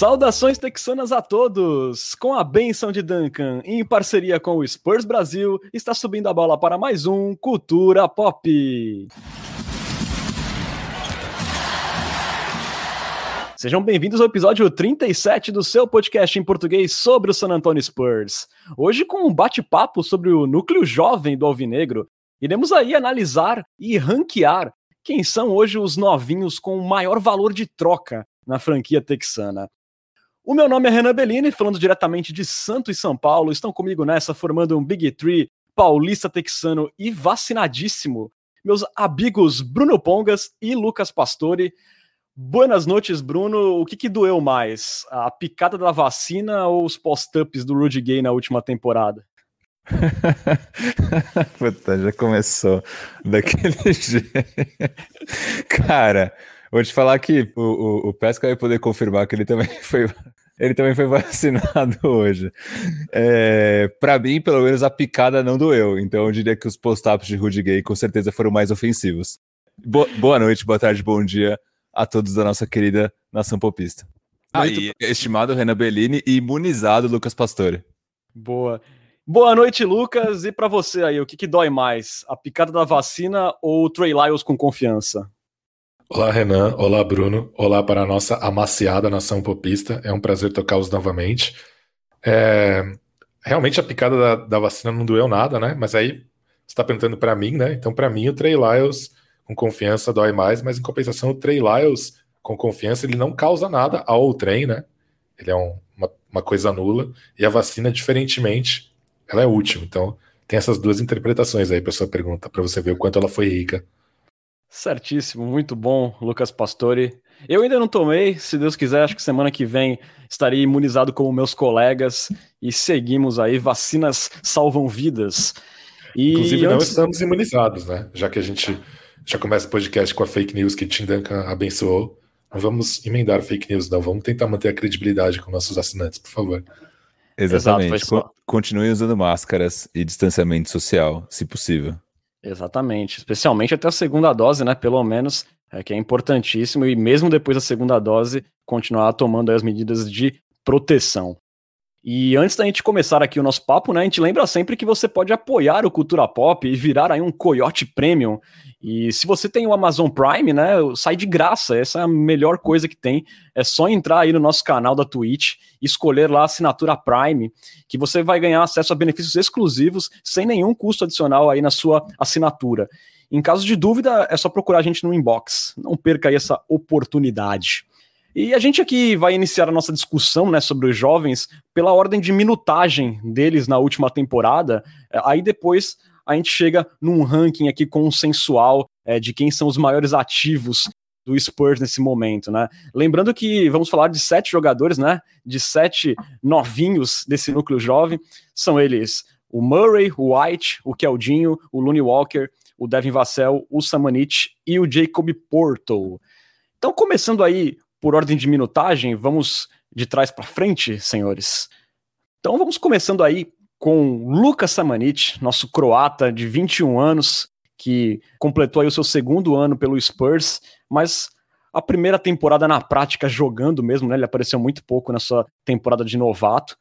Saudações texanas a todos! Com a benção de Duncan, em parceria com o Spurs Brasil, está subindo a bola para mais um Cultura Pop. Sejam bem-vindos ao episódio 37 do seu podcast em português sobre o San Antonio Spurs. Hoje com um bate-papo sobre o núcleo jovem do Alvinegro, iremos aí analisar e ranquear quem são hoje os novinhos com maior valor de troca na franquia texana. O meu nome é Renan Bellini, falando diretamente de Santos e São Paulo. Estão comigo nessa, formando um Big Three, paulista texano e vacinadíssimo. Meus amigos Bruno Pongas e Lucas Pastore. Buenas noites, Bruno. O que, que doeu mais? A picada da vacina ou os post-ups do Rudy Gay na última temporada? Puta, já começou daquele jeito. Cara, Vou te falar que o, o, o Pesca vai poder confirmar que ele também foi, ele também foi vacinado hoje. É, para mim, pelo menos, a picada não doeu. Então eu diria que os post-ups de Rudy Gay com certeza foram mais ofensivos. Bo boa noite, boa tarde, bom dia a todos da nossa querida nação popista. Aí, ah, estimado Renan Bellini e imunizado Lucas Pastore. Boa. Boa noite, Lucas. E para você aí, o que, que dói mais? A picada da vacina ou o Trey Lyles com confiança? Olá, Renan. Olá, Bruno. Olá para a nossa amaciada nação popista. É um prazer tocá-los novamente. É... Realmente a picada da, da, vacina não doeu nada, né? Mas aí você está perguntando para mim, né? Então, para mim, o Trey Lyles com confiança dói mais, mas em compensação, o Trey Lyles com confiança ele não causa nada ao trem, né? Ele é um, uma, uma coisa nula. E a vacina, diferentemente, ela é útil. Então, tem essas duas interpretações aí para sua pergunta, para você ver o quanto ela foi rica. Certíssimo, muito bom, Lucas Pastore. Eu ainda não tomei, se Deus quiser, acho que semana que vem estarei imunizado como meus colegas e seguimos aí, vacinas salvam vidas. E Inclusive antes... não estamos imunizados, né? Já que a gente já começa o podcast com a fake news que Tim Duncan abençoou, não vamos emendar fake news não, vamos tentar manter a credibilidade com nossos assinantes, por favor. Exatamente, Exato, continue usando máscaras e distanciamento social, se possível. Exatamente, especialmente até a segunda dose, né? Pelo menos, é, que é importantíssimo, e mesmo depois da segunda dose, continuar tomando as medidas de proteção. E antes da gente começar aqui o nosso papo, né, a gente lembra sempre que você pode apoiar o Cultura Pop e virar aí um Coyote Premium. E se você tem o Amazon Prime, né, sai de graça, essa é a melhor coisa que tem. É só entrar aí no nosso canal da Twitch, escolher lá a assinatura Prime, que você vai ganhar acesso a benefícios exclusivos sem nenhum custo adicional aí na sua assinatura. Em caso de dúvida, é só procurar a gente no inbox. Não perca aí essa oportunidade. E a gente aqui vai iniciar a nossa discussão né, sobre os jovens pela ordem de minutagem deles na última temporada. É, aí depois a gente chega num ranking aqui consensual é, de quem são os maiores ativos do Spurs nesse momento, né? Lembrando que vamos falar de sete jogadores, né? De sete novinhos desse núcleo jovem. São eles o Murray, o White, o Keldinho, o Looney Walker, o Devin Vassell, o Samanich e o Jacob Porto. Então, começando aí por ordem de minutagem, vamos de trás para frente, senhores. Então vamos começando aí com Lucas Samanit, nosso croata de 21 anos, que completou aí o seu segundo ano pelo Spurs, mas a primeira temporada na prática jogando mesmo, né? Ele apareceu muito pouco na sua temporada de novato.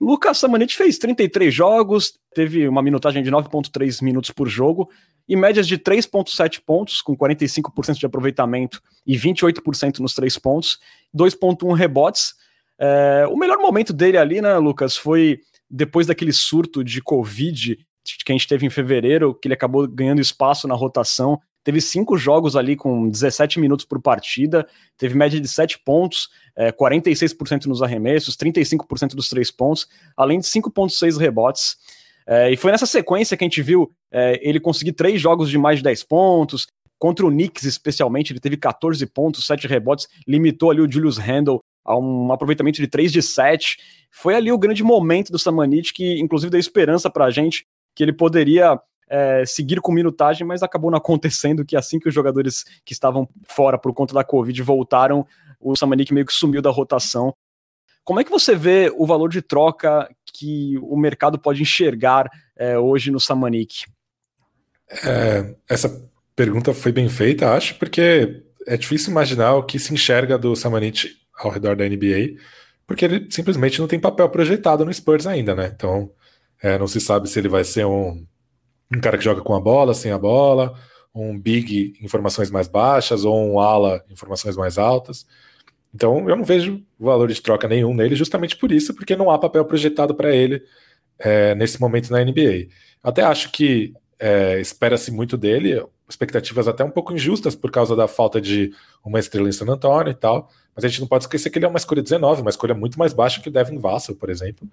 Lucas Samanit fez 33 jogos, teve uma minutagem de 9.3 minutos por jogo, e médias de 3,7 pontos, com 45% de aproveitamento e 28% nos três pontos, 2,1 rebotes. É, o melhor momento dele ali, né, Lucas, foi depois daquele surto de Covid que a gente teve em fevereiro, que ele acabou ganhando espaço na rotação. Teve cinco jogos ali com 17 minutos por partida, teve média de 7 pontos, é, 46% nos arremessos, 35% dos três pontos, além de 5,6 rebotes. É, e foi nessa sequência que a gente viu é, ele conseguir três jogos de mais de 10 pontos. Contra o Knicks, especialmente, ele teve 14 pontos, 7 rebotes, limitou ali o Julius Randle a um aproveitamento de 3 de 7. Foi ali o grande momento do Samanit, que inclusive deu esperança pra gente que ele poderia é, seguir com minutagem, mas acabou não acontecendo que assim que os jogadores que estavam fora por conta da Covid voltaram, o Samanik meio que sumiu da rotação. Como é que você vê o valor de troca que o mercado pode enxergar é, hoje no Samanik? É, essa pergunta foi bem feita, acho, porque é difícil imaginar o que se enxerga do Samanit ao redor da NBA, porque ele simplesmente não tem papel projetado no Spurs ainda, né? Então, é, não se sabe se ele vai ser um, um cara que joga com a bola, sem a bola, um big informações mais baixas ou um ala informações mais altas. Então, eu não vejo valor de troca nenhum nele, justamente por isso, porque não há papel projetado para ele é, nesse momento na NBA. Até acho que é, espera-se muito dele, expectativas até um pouco injustas por causa da falta de uma estrela em San Antonio e tal, mas a gente não pode esquecer que ele é uma escolha 19, uma escolha muito mais baixa que o Devin Vassell, por exemplo.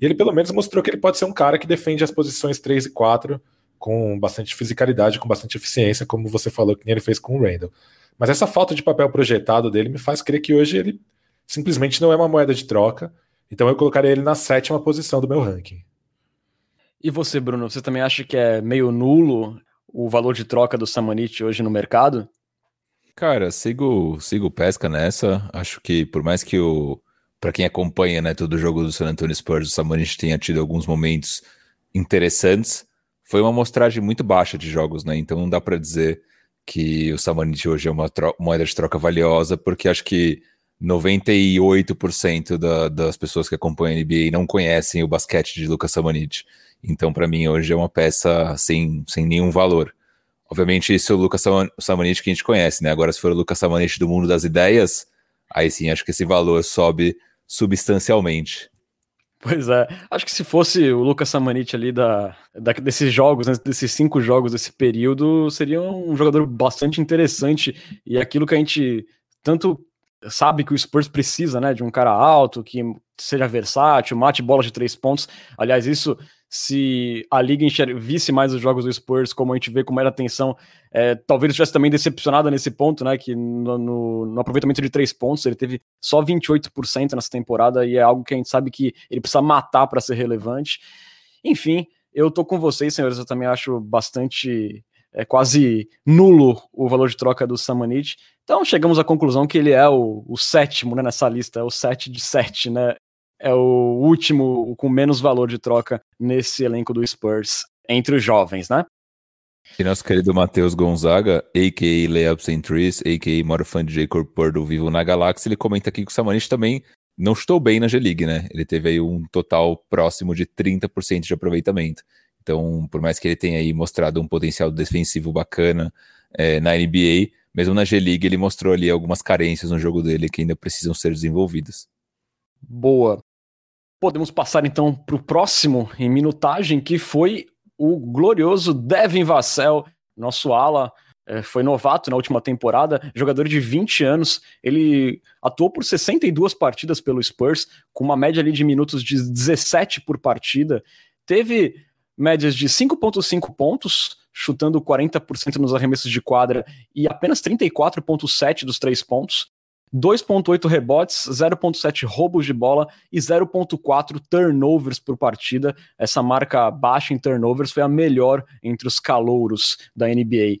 E ele pelo menos mostrou que ele pode ser um cara que defende as posições 3 e 4 com bastante fisicalidade, com bastante eficiência, como você falou que ele fez com o Randall. Mas essa falta de papel projetado dele me faz crer que hoje ele simplesmente não é uma moeda de troca. Então eu colocaria ele na sétima posição do meu ranking. E você, Bruno, você também acha que é meio nulo o valor de troca do Samanit hoje no mercado? Cara, sigo, sigo pesca nessa. Acho que por mais que o para quem acompanha, né, todo o jogo do San Antonio Spurs, o Samanit tenha tido alguns momentos interessantes, foi uma amostragem muito baixa de jogos, né? Então não dá para dizer que o Samanit hoje é uma moeda de troca valiosa, porque acho que 98% da, das pessoas que acompanham a NBA não conhecem o basquete de Lucas Samanit. Então, para mim, hoje é uma peça sem, sem nenhum valor. Obviamente, isso é o Lucas Samanit que a gente conhece, né? Agora, se for o Lucas Samanit do mundo das ideias, aí sim acho que esse valor sobe substancialmente. Pois é, acho que se fosse o Lucas Samanit ali da, da, desses jogos, né, desses cinco jogos desse período, seria um jogador bastante interessante e aquilo que a gente tanto sabe que o Spurs precisa, né, de um cara alto, que seja versátil, mate bola de três pontos. Aliás, isso se a liga visse mais os jogos do Spurs, como a gente vê com mais atenção, é, talvez estivesse também decepcionado nesse ponto, né? Que no, no, no, aproveitamento de três pontos ele teve só 28% nessa temporada e é algo que a gente sabe que ele precisa matar para ser relevante. Enfim, eu tô com vocês, senhores. Eu também acho bastante. É quase nulo o valor de troca do Samanit. Então chegamos à conclusão que ele é o, o sétimo né, nessa lista, é o 7 de 7, né? É o último com menos valor de troca nesse elenco do Spurs entre os jovens, né? E nosso querido Matheus Gonzaga, a.k.a. Layups and Trees, a.k.a. maior fã de Jacob Purdo vivo na galáxia, ele comenta aqui que o Samanich também não estou bem na G-League, né? Ele teve aí um total próximo de 30% de aproveitamento. Então, por mais que ele tenha aí mostrado um potencial defensivo bacana é, na NBA, mesmo na G-League ele mostrou ali algumas carências no jogo dele que ainda precisam ser desenvolvidas. Boa. Podemos passar então para o próximo em minutagem, que foi o glorioso Devin Vassell, nosso ala. É, foi novato na última temporada, jogador de 20 anos. Ele atuou por 62 partidas pelo Spurs, com uma média ali de minutos de 17 por partida. Teve médias de 5,5 pontos, chutando 40% nos arremessos de quadra e apenas 34,7 dos três pontos. 2.8 rebotes, 0.7 roubos de bola e 0.4 turnovers por partida. Essa marca baixa em turnovers foi a melhor entre os calouros da NBA.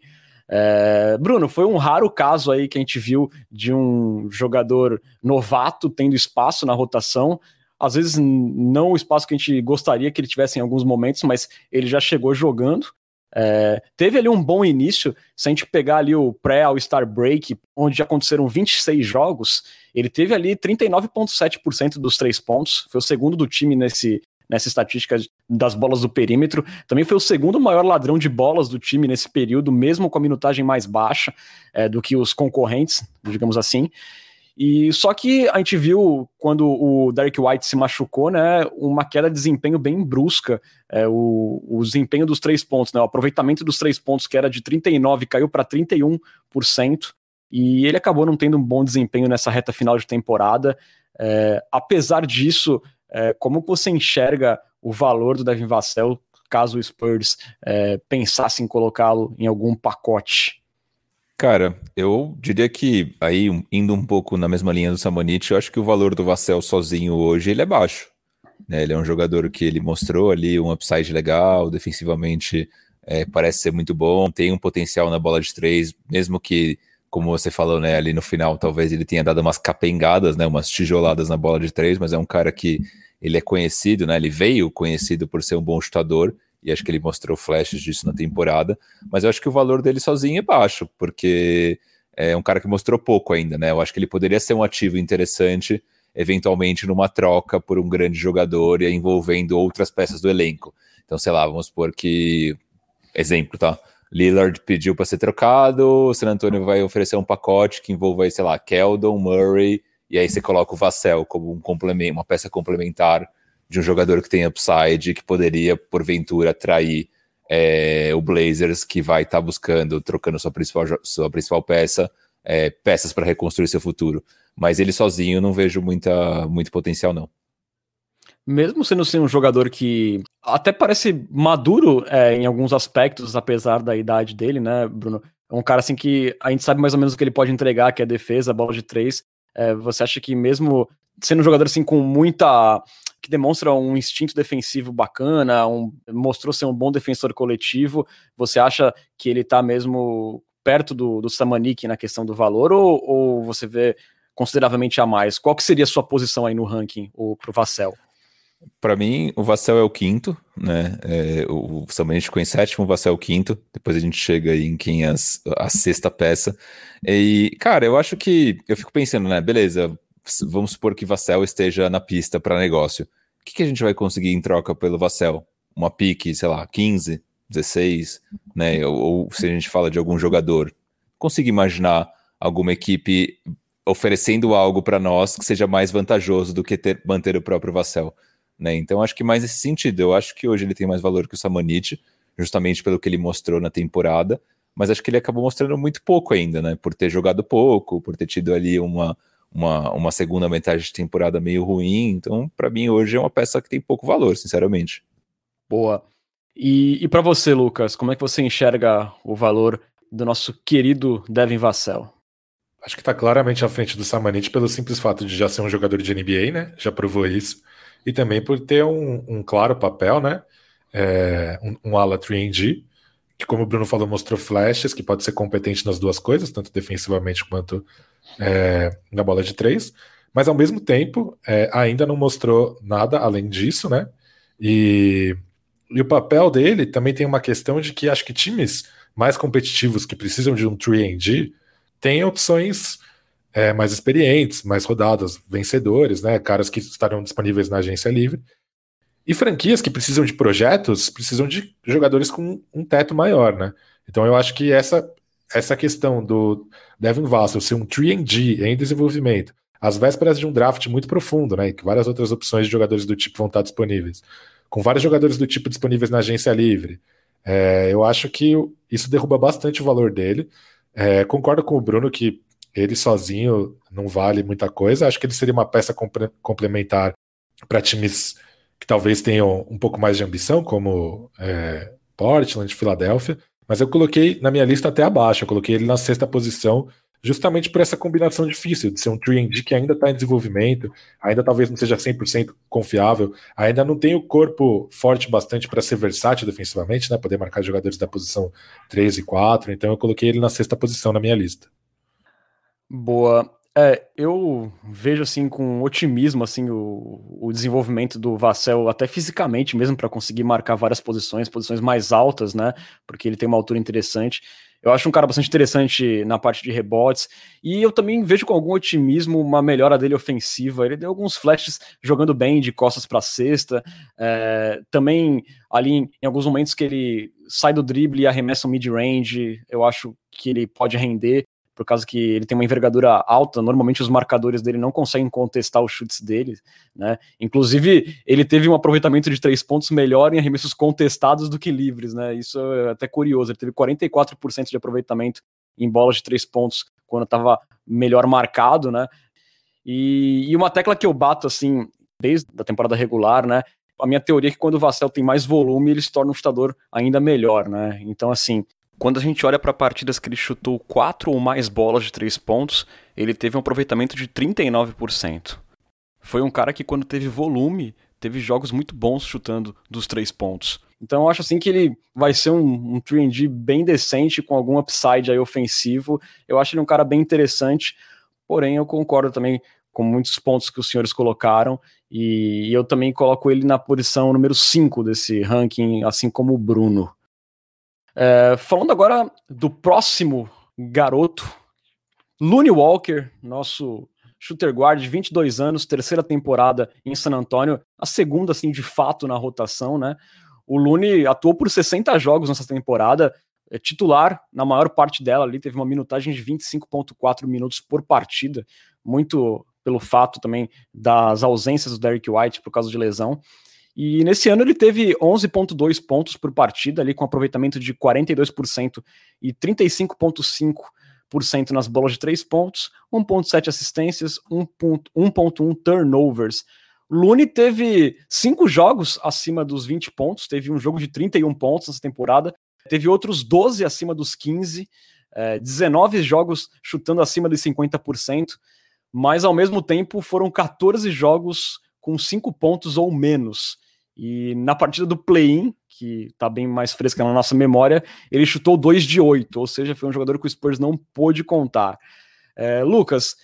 É, Bruno, foi um raro caso aí que a gente viu de um jogador novato tendo espaço na rotação. Às vezes não o espaço que a gente gostaria que ele tivesse em alguns momentos, mas ele já chegou jogando. É, teve ali um bom início, se a gente pegar ali o pré-All-Star Break, onde aconteceram 26 jogos, ele teve ali 39,7% dos três pontos, foi o segundo do time nesse, nessa estatística das bolas do perímetro. Também foi o segundo maior ladrão de bolas do time nesse período, mesmo com a minutagem mais baixa é, do que os concorrentes, digamos assim. E só que a gente viu quando o Derek White se machucou, né, uma queda de desempenho bem brusca. É, o, o desempenho dos três pontos, né, o aproveitamento dos três pontos que era de 39 caiu para 31%. E ele acabou não tendo um bom desempenho nessa reta final de temporada. É, apesar disso, é, como você enxerga o valor do Devin Vassell caso o Spurs é, pensasse em colocá-lo em algum pacote? Cara, eu diria que aí indo um pouco na mesma linha do Samonite, eu acho que o valor do Vassell sozinho hoje ele é baixo. Né? Ele é um jogador que ele mostrou ali um upside legal, defensivamente é, parece ser muito bom, tem um potencial na bola de três, mesmo que, como você falou, né, ali no final talvez ele tenha dado umas capengadas, né, umas tijoladas na bola de três, mas é um cara que ele é conhecido, né, ele veio conhecido por ser um bom chutador e acho que ele mostrou flashes disso na temporada, mas eu acho que o valor dele sozinho é baixo, porque é um cara que mostrou pouco ainda, né? Eu acho que ele poderia ser um ativo interessante, eventualmente numa troca por um grande jogador e envolvendo outras peças do elenco. Então, sei lá, vamos supor que. Exemplo, tá? Lillard pediu para ser trocado, o San Antonio vai oferecer um pacote que envolva, sei lá, Keldon, Murray, e aí você coloca o Vassell como um complemento, uma peça complementar de um jogador que tem upside, que poderia, porventura, atrair é, o Blazers, que vai estar tá buscando, trocando sua principal, sua principal peça, é, peças para reconstruir seu futuro. Mas ele sozinho não vejo muita, muito potencial, não. Mesmo sendo assim, um jogador que até parece maduro é, em alguns aspectos, apesar da idade dele, né, Bruno? É um cara assim que a gente sabe mais ou menos o que ele pode entregar, que é defesa, bola de três. É, você acha que mesmo sendo um jogador assim com muita que demonstra um instinto defensivo bacana, um, mostrou ser um bom defensor coletivo. Você acha que ele está mesmo perto do, do Samanik na questão do valor, ou, ou, você vê consideravelmente a mais? Qual que seria a sua posição aí no ranking, para o Vassell? Para mim, o Vassell é o quinto, né? É, o Samanik ficou em sétimo, o Vassell é o quinto. Depois a gente chega aí em quem é a sexta peça. E, cara, eu acho que. Eu fico pensando, né? Beleza, vamos supor que Vassell esteja na pista para negócio. O que, que, a gente vai conseguir em troca pelo Vassell? Uma pique, sei lá, 15, 16, né? Ou, ou se a gente fala de algum jogador. Consigo imaginar alguma equipe oferecendo algo para nós que seja mais vantajoso do que ter, manter o próprio Vassell. Né? Então, acho que mais nesse sentido. Eu acho que hoje ele tem mais valor que o Samanit, justamente pelo que ele mostrou na temporada, mas acho que ele acabou mostrando muito pouco ainda, né? Por ter jogado pouco, por ter tido ali uma, uma, uma segunda metade de temporada meio ruim. Então, para mim, hoje é uma peça que tem pouco valor, sinceramente. Boa. E, e para você, Lucas, como é que você enxerga o valor do nosso querido Devin Vassell? Acho que está claramente à frente do Samanit pelo simples fato de já ser um jogador de NBA, né? Já provou isso. E também por ter um, um claro papel, né? É, um, um ala 3D, que, como o Bruno falou, mostrou flashes, que pode ser competente nas duas coisas, tanto defensivamente quanto é, na bola de três, mas ao mesmo tempo é, ainda não mostrou nada além disso, né? E, e o papel dele também tem uma questão de que acho que times mais competitivos que precisam de um 3D têm opções é, mais experientes, mais rodadas, vencedores, né? Caras que estarão disponíveis na agência livre. E franquias que precisam de projetos precisam de jogadores com um teto maior, né? Então eu acho que essa essa questão do Devin Vassell ser um 3D em desenvolvimento, às vésperas de um draft muito profundo, né, que várias outras opções de jogadores do tipo vão estar disponíveis, com vários jogadores do tipo disponíveis na agência livre, é, eu acho que isso derruba bastante o valor dele. É, concordo com o Bruno que ele sozinho não vale muita coisa. Acho que ele seria uma peça complementar para times que talvez tenham um pouco mais de ambição, como é, Portland, Filadélfia. Mas eu coloquei na minha lista até abaixo, eu coloquei ele na sexta posição, justamente por essa combinação difícil de ser um 3D que ainda está em desenvolvimento, ainda talvez não seja 100% confiável, ainda não tem o corpo forte bastante para ser versátil defensivamente, né, poder marcar jogadores da posição 3 e 4, então eu coloquei ele na sexta posição na minha lista. Boa. É, eu vejo assim com otimismo assim o, o desenvolvimento do Vassell até fisicamente mesmo para conseguir marcar várias posições, posições mais altas, né? Porque ele tem uma altura interessante. Eu acho um cara bastante interessante na parte de rebotes e eu também vejo com algum otimismo uma melhora dele ofensiva. Ele deu alguns flashes jogando bem de costas para cesta. É, também ali em, em alguns momentos que ele sai do drible e arremessa um mid-range, eu acho que ele pode render por causa que ele tem uma envergadura alta, normalmente os marcadores dele não conseguem contestar os chutes dele, né? Inclusive, ele teve um aproveitamento de três pontos melhor em arremessos contestados do que livres, né? Isso é até curioso. Ele teve 44% de aproveitamento em bolas de três pontos quando estava melhor marcado, né? E, e, uma tecla que eu bato assim desde a temporada regular, né? A minha teoria é que quando o Vassell tem mais volume, ele se torna um chutador ainda melhor, né? Então, assim, quando a gente olha para partidas que ele chutou quatro ou mais bolas de três pontos, ele teve um aproveitamento de 39%. Foi um cara que, quando teve volume, teve jogos muito bons chutando dos três pontos. Então eu acho assim que ele vai ser um, um 3D bem decente, com algum upside aí ofensivo. Eu acho ele um cara bem interessante, porém eu concordo também com muitos pontos que os senhores colocaram, e eu também coloco ele na posição número 5 desse ranking, assim como o Bruno. É, falando agora do próximo garoto Looney Walker, nosso shooter guard, 22 anos, terceira temporada em San Antonio, a segunda, assim, de fato na rotação, né? O Looney atuou por 60 jogos nessa temporada, é titular na maior parte dela ali, teve uma minutagem de 25,4 minutos por partida, muito pelo fato também das ausências do Derrick White por causa de lesão. E nesse ano ele teve 11,2 pontos por partida, ali com aproveitamento de 42% e 35,5% nas bolas de 3 pontos, 1,7 assistências, 1,1 turnovers. Looney teve cinco jogos acima dos 20 pontos, teve um jogo de 31 pontos nessa temporada, teve outros 12 acima dos 15, é, 19 jogos chutando acima de 50%, mas ao mesmo tempo foram 14 jogos com 5 pontos ou menos. E na partida do play-in, que está bem mais fresca na nossa memória, ele chutou 2 de 8, ou seja, foi um jogador que o Spurs não pôde contar. É, Lucas,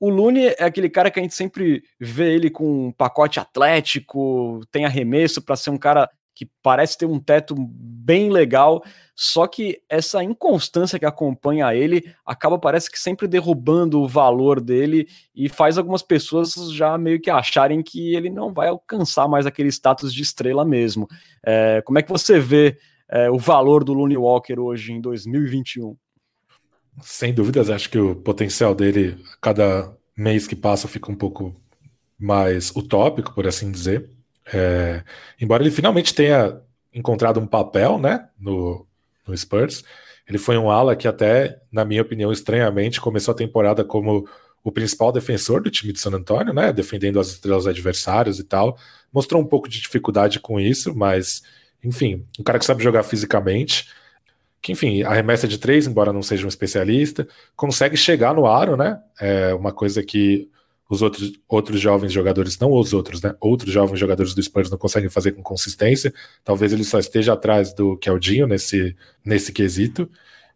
o Lune é aquele cara que a gente sempre vê ele com um pacote atlético, tem arremesso para ser um cara que parece ter um teto bem legal, só que essa inconstância que acompanha ele acaba parece que sempre derrubando o valor dele e faz algumas pessoas já meio que acharem que ele não vai alcançar mais aquele status de estrela mesmo. É, como é que você vê é, o valor do Looney Walker hoje em 2021? Sem dúvidas, acho que o potencial dele, cada mês que passa, fica um pouco mais utópico, por assim dizer. É, embora ele finalmente tenha encontrado um papel né, no, no Spurs, ele foi um ala que até, na minha opinião, estranhamente, começou a temporada como o principal defensor do time de San Antonio, né, defendendo as estrelas adversárias e tal. Mostrou um pouco de dificuldade com isso, mas, enfim, um cara que sabe jogar fisicamente, que, enfim, arremessa de três, embora não seja um especialista, consegue chegar no aro, né, é uma coisa que os outros, outros jovens jogadores, não os outros, né? Outros jovens jogadores do Spurs não conseguem fazer com consistência. Talvez ele só esteja atrás do Keldinho nesse, nesse quesito.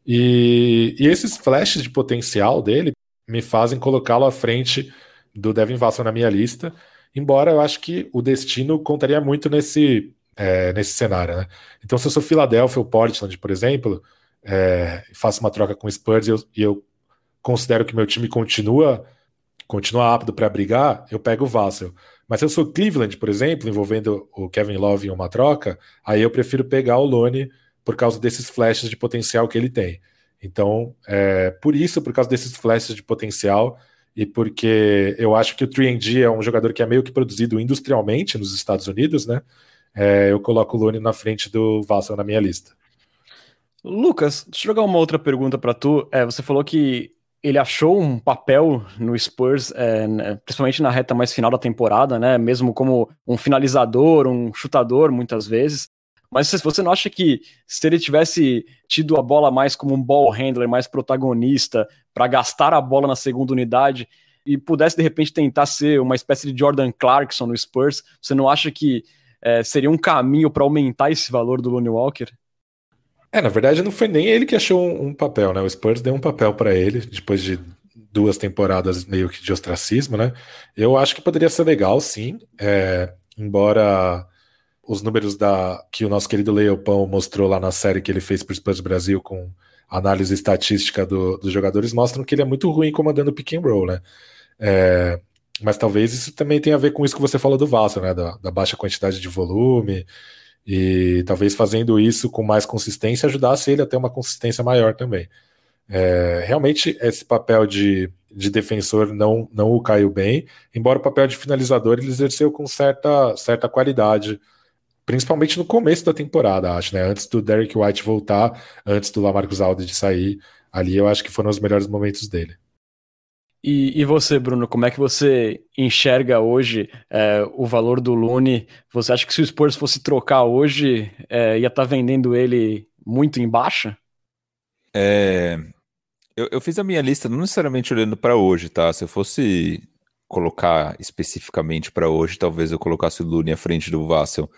E, e esses flashes de potencial dele me fazem colocá-lo à frente do Devin Vassell na minha lista. Embora eu acho que o destino contaria muito nesse, é, nesse cenário, né? Então, se eu sou Philadelphia ou Portland, por exemplo, é, faço uma troca com o Spurs e eu, e eu considero que meu time continua continua apto para brigar, eu pego o Vassell. Mas se eu sou Cleveland, por exemplo, envolvendo o Kevin Love em uma troca, aí eu prefiro pegar o Lone por causa desses flashes de potencial que ele tem. Então, é, por isso, por causa desses flashes de potencial, e porque eu acho que o 3D é um jogador que é meio que produzido industrialmente nos Estados Unidos, né? É, eu coloco o Lone na frente do Vassell na minha lista. Lucas, deixa eu jogar uma outra pergunta para tu. É, você falou que ele achou um papel no Spurs, é, né, principalmente na reta mais final da temporada, né? Mesmo como um finalizador, um chutador, muitas vezes. Mas você não acha que se ele tivesse tido a bola mais como um ball handler, mais protagonista, para gastar a bola na segunda unidade e pudesse de repente tentar ser uma espécie de Jordan Clarkson no Spurs, você não acha que é, seria um caminho para aumentar esse valor do Looney Walker? É, na verdade não foi nem ele que achou um, um papel, né? O Spurs deu um papel para ele depois de duas temporadas meio que de ostracismo, né? Eu acho que poderia ser legal, sim. É, embora os números da que o nosso querido Leopão mostrou lá na série que ele fez para o Spurs Brasil com análise estatística do, dos jogadores mostram que ele é muito ruim comandando pick and roll, né? É, mas talvez isso também tenha a ver com isso que você falou do Vasco, né? Da, da baixa quantidade de volume. E talvez fazendo isso com mais consistência ajudasse ele a ter uma consistência maior também. É, realmente, esse papel de, de defensor não, não o caiu bem, embora o papel de finalizador ele exerceu com certa, certa qualidade, principalmente no começo da temporada, acho, né? Antes do Derek White voltar, antes do Lamarcus Aldridge sair, ali eu acho que foram os melhores momentos dele. E, e, você, Bruno, como é que você enxerga hoje é, o valor do Lune? Você acha que se o Spurs fosse trocar hoje, é, ia estar tá vendendo ele muito em baixa? É, eu, eu, fiz a minha lista não necessariamente olhando para hoje, tá? Se eu fosse colocar especificamente para hoje, talvez eu colocasse o Lune à frente do Vassell,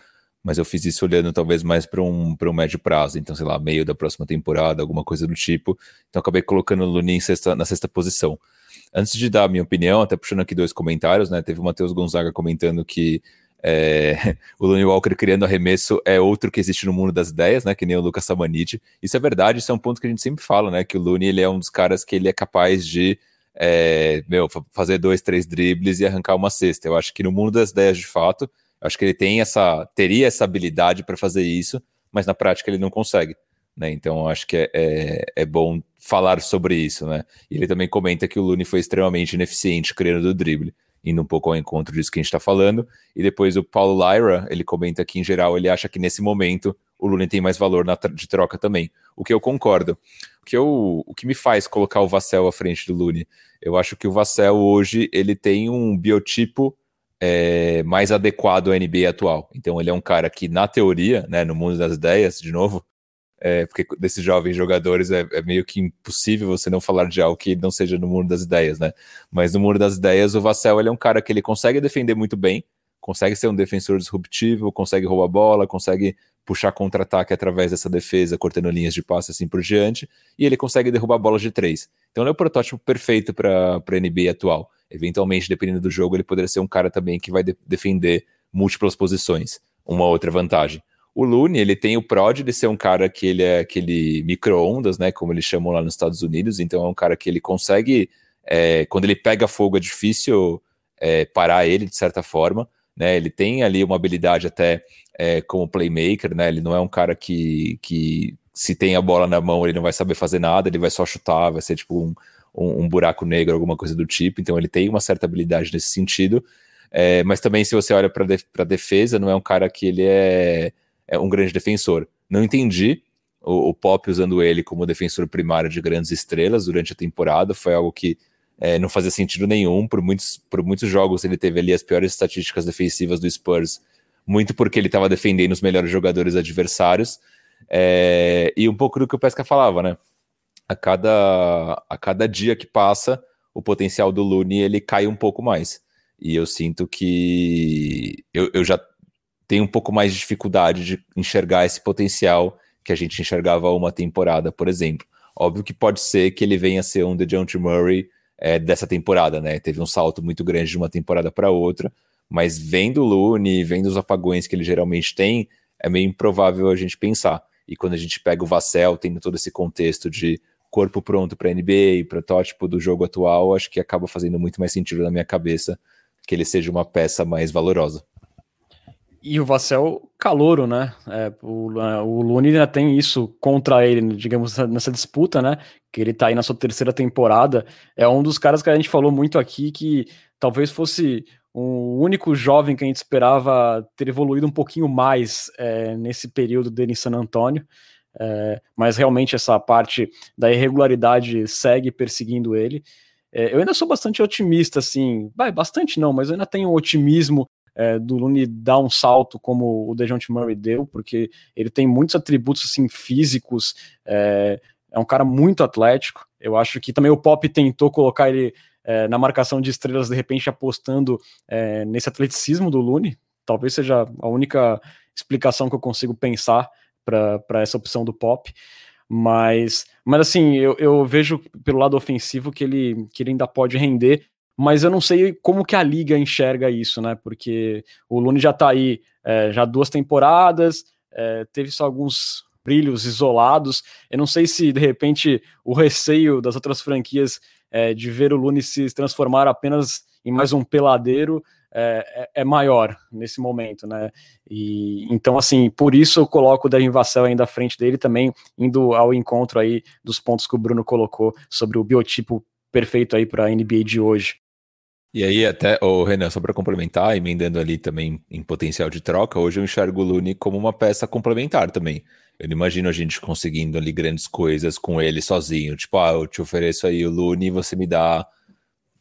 mas eu fiz isso olhando talvez mais para um, um médio prazo, então sei lá, meio da próxima temporada, alguma coisa do tipo. Então acabei colocando o Lune sexta, na sexta posição. Antes de dar a minha opinião, até puxando aqui dois comentários, né? Teve o Matheus Gonzaga comentando que é, o Lonnie Walker criando arremesso é outro que existe no mundo das ideias, né? Que nem o Lucas Samaniti. Isso é verdade, isso é um ponto que a gente sempre fala, né? Que o Looney ele é um dos caras que ele é capaz de é, meu, fazer dois, três dribles e arrancar uma cesta. Eu acho que no mundo das ideias, de fato, acho que ele tem essa, teria essa habilidade para fazer isso, mas na prática ele não consegue. Né? Então acho que é, é, é, bom falar sobre isso, né? E ele também comenta que o Looney foi extremamente ineficiente criando do drible, indo um pouco ao encontro disso que a gente está falando. E depois o Paulo Lyra, ele comenta que em geral ele acha que nesse momento o Looney tem mais valor na, de troca também, o que eu concordo. O que, eu, o que me faz colocar o Vassell à frente do Looney? Eu acho que o Vassell hoje ele tem um biotipo é, mais adequado à NBA atual. Então ele é um cara que, na teoria, né, no mundo das ideias, de novo, é, porque desses jovens jogadores é, é, meio que impossível você não falar de algo que não seja no mundo das ideias, né? Mas no mundo das ideias, o Vassell ele é um cara que ele consegue defender muito bem, consegue ser um defensor disruptivo, consegue roubar bola, consegue puxar contra-ataque através dessa defesa, cortando linhas de passe assim por diante, e ele consegue derrubar bolas de três. Então ele é o protótipo perfeito para a NBA atual. Eventualmente, dependendo do jogo, ele poderia ser um cara também que vai de defender múltiplas posições. Uma outra vantagem. O Looney, ele tem o prod de ser um cara que ele é aquele micro-ondas, né, como eles chamam lá nos Estados Unidos, então é um cara que ele consegue, é, quando ele pega fogo é difícil é, parar ele, de certa forma, né, ele tem ali uma habilidade até é, como playmaker, né? Ele não é um cara que, que se tem a bola na mão ele não vai saber fazer nada, ele vai só chutar, vai ser tipo um, um, um buraco negro, alguma coisa do tipo. Então ele tem uma certa habilidade nesse sentido. É, mas também se você olha para a defesa, não é um cara que ele é, é um grande defensor. Não entendi o, o, Pop usando ele como defensor primário de grandes estrelas durante a temporada, foi algo que é, não fazia sentido nenhum. Por muitos, por muitos jogos ele teve ali as piores estatísticas defensivas do Spurs muito porque ele estava defendendo os melhores jogadores adversários. É, e um pouco do que o Pesca falava, né? A cada, a cada dia que passa, o potencial do Lune ele cai um pouco mais. E eu sinto que eu, eu já tenho um pouco mais de dificuldade de enxergar esse potencial que a gente enxergava uma temporada, por exemplo. Óbvio que pode ser que ele venha a ser um DeJounte Murray é, dessa temporada, né? Teve um salto muito grande de uma temporada para outra, mas vendo o Lune, vendo os apagões que ele geralmente tem, é meio improvável a gente pensar. E quando a gente pega o Vassell, tendo todo esse contexto de corpo pronto para NBA, protótipo do jogo atual, acho que acaba fazendo muito mais sentido na minha cabeça que ele seja uma peça mais valorosa. E o Vassell, calouro, né? É, o, o Lune ainda tem isso contra ele, digamos, nessa disputa, né? Que ele tá aí na sua terceira temporada. É um dos caras que a gente falou muito aqui que talvez fosse o único jovem que a gente esperava ter evoluído um pouquinho mais é, nesse período dele em San Antônio. É, mas realmente essa parte da irregularidade segue perseguindo ele. É, eu ainda sou bastante otimista, assim, vai, bastante não, mas eu ainda tenho otimismo é, do Lune dar um salto como o DeJounte Murray deu, porque ele tem muitos atributos assim físicos, é, é um cara muito atlético. Eu acho que também o Pop tentou colocar ele é, na marcação de estrelas, de repente apostando é, nesse atleticismo do Lune. Talvez seja a única explicação que eu consigo pensar para essa opção do Pop. Mas, mas assim, eu, eu vejo pelo lado ofensivo que ele, que ele ainda pode render, mas eu não sei como que a liga enxerga isso, né? Porque o Lune já está aí é, já duas temporadas, é, teve só alguns brilhos isolados. Eu não sei se de repente o receio das outras franquias é, de ver o Lune se transformar apenas em mais um peladeiro é, é, é, maior nesse momento, né? E então, assim, por isso eu coloco o Devin Vassell ainda à frente dele também, indo ao encontro aí dos pontos que o Bruno colocou sobre o biotipo perfeito aí para a NBA de hoje. E aí, até, o Renan, só para complementar, emendando ali também em potencial de troca, hoje eu enxergo o Lune como uma peça complementar também. Eu não imagino a gente conseguindo ali grandes coisas com ele sozinho. Tipo, ah, eu te ofereço aí o Lune e você me dá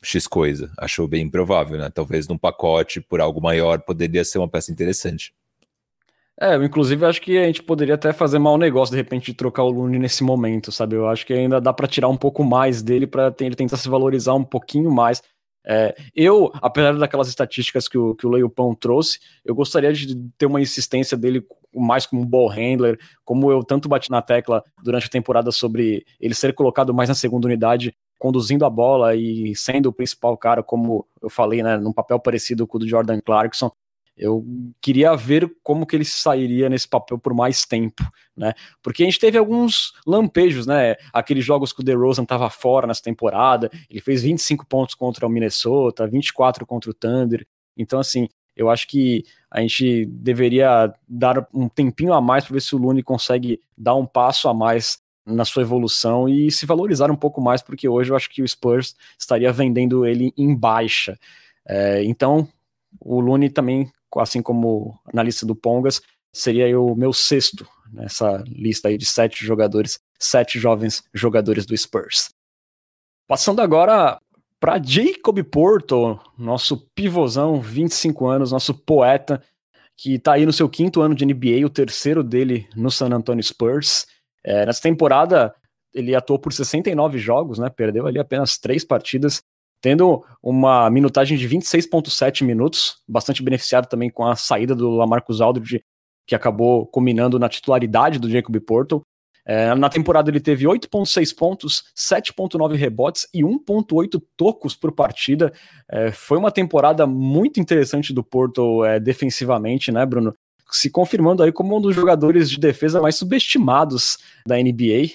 X coisa. Achou bem improvável, né? Talvez num pacote por algo maior poderia ser uma peça interessante. É, inclusive acho que a gente poderia até fazer mau negócio de repente de trocar o Lune nesse momento, sabe? Eu acho que ainda dá para tirar um pouco mais dele para ele tentar se valorizar um pouquinho mais. É, eu, apesar daquelas estatísticas que o, que o Leopão trouxe, eu gostaria de ter uma insistência dele mais como um ball handler, como eu tanto bati na tecla durante a temporada sobre ele ser colocado mais na segunda unidade, conduzindo a bola e sendo o principal cara, como eu falei, né, num papel parecido com o do Jordan Clarkson. Eu queria ver como que ele sairia nesse papel por mais tempo, né? Porque a gente teve alguns lampejos, né? Aqueles jogos que o DeRozan estava fora nessa temporada, ele fez 25 pontos contra o Minnesota, 24 contra o Thunder. Então, assim, eu acho que a gente deveria dar um tempinho a mais para ver se o Lune consegue dar um passo a mais na sua evolução e se valorizar um pouco mais, porque hoje eu acho que o Spurs estaria vendendo ele em baixa. É, então, o Lune também assim como na lista do Pongas, seria o meu sexto nessa lista aí de sete jogadores, sete jovens jogadores do Spurs. Passando agora para Jacob Porto, nosso pivôzão, 25 anos, nosso poeta, que está aí no seu quinto ano de NBA, o terceiro dele no San Antonio Spurs. É, nessa temporada, ele atuou por 69 jogos, né? Perdeu ali apenas três partidas, tendo uma minutagem de 26,7 minutos, bastante beneficiado também com a saída do Lamarcus Aldridge, que acabou combinando na titularidade do Jacob Porto. É, na temporada ele teve 8,6 pontos, 7,9 rebotes e 1,8 tocos por partida. É, foi uma temporada muito interessante do Porto é, defensivamente, né, Bruno? Se confirmando aí como um dos jogadores de defesa mais subestimados da NBA.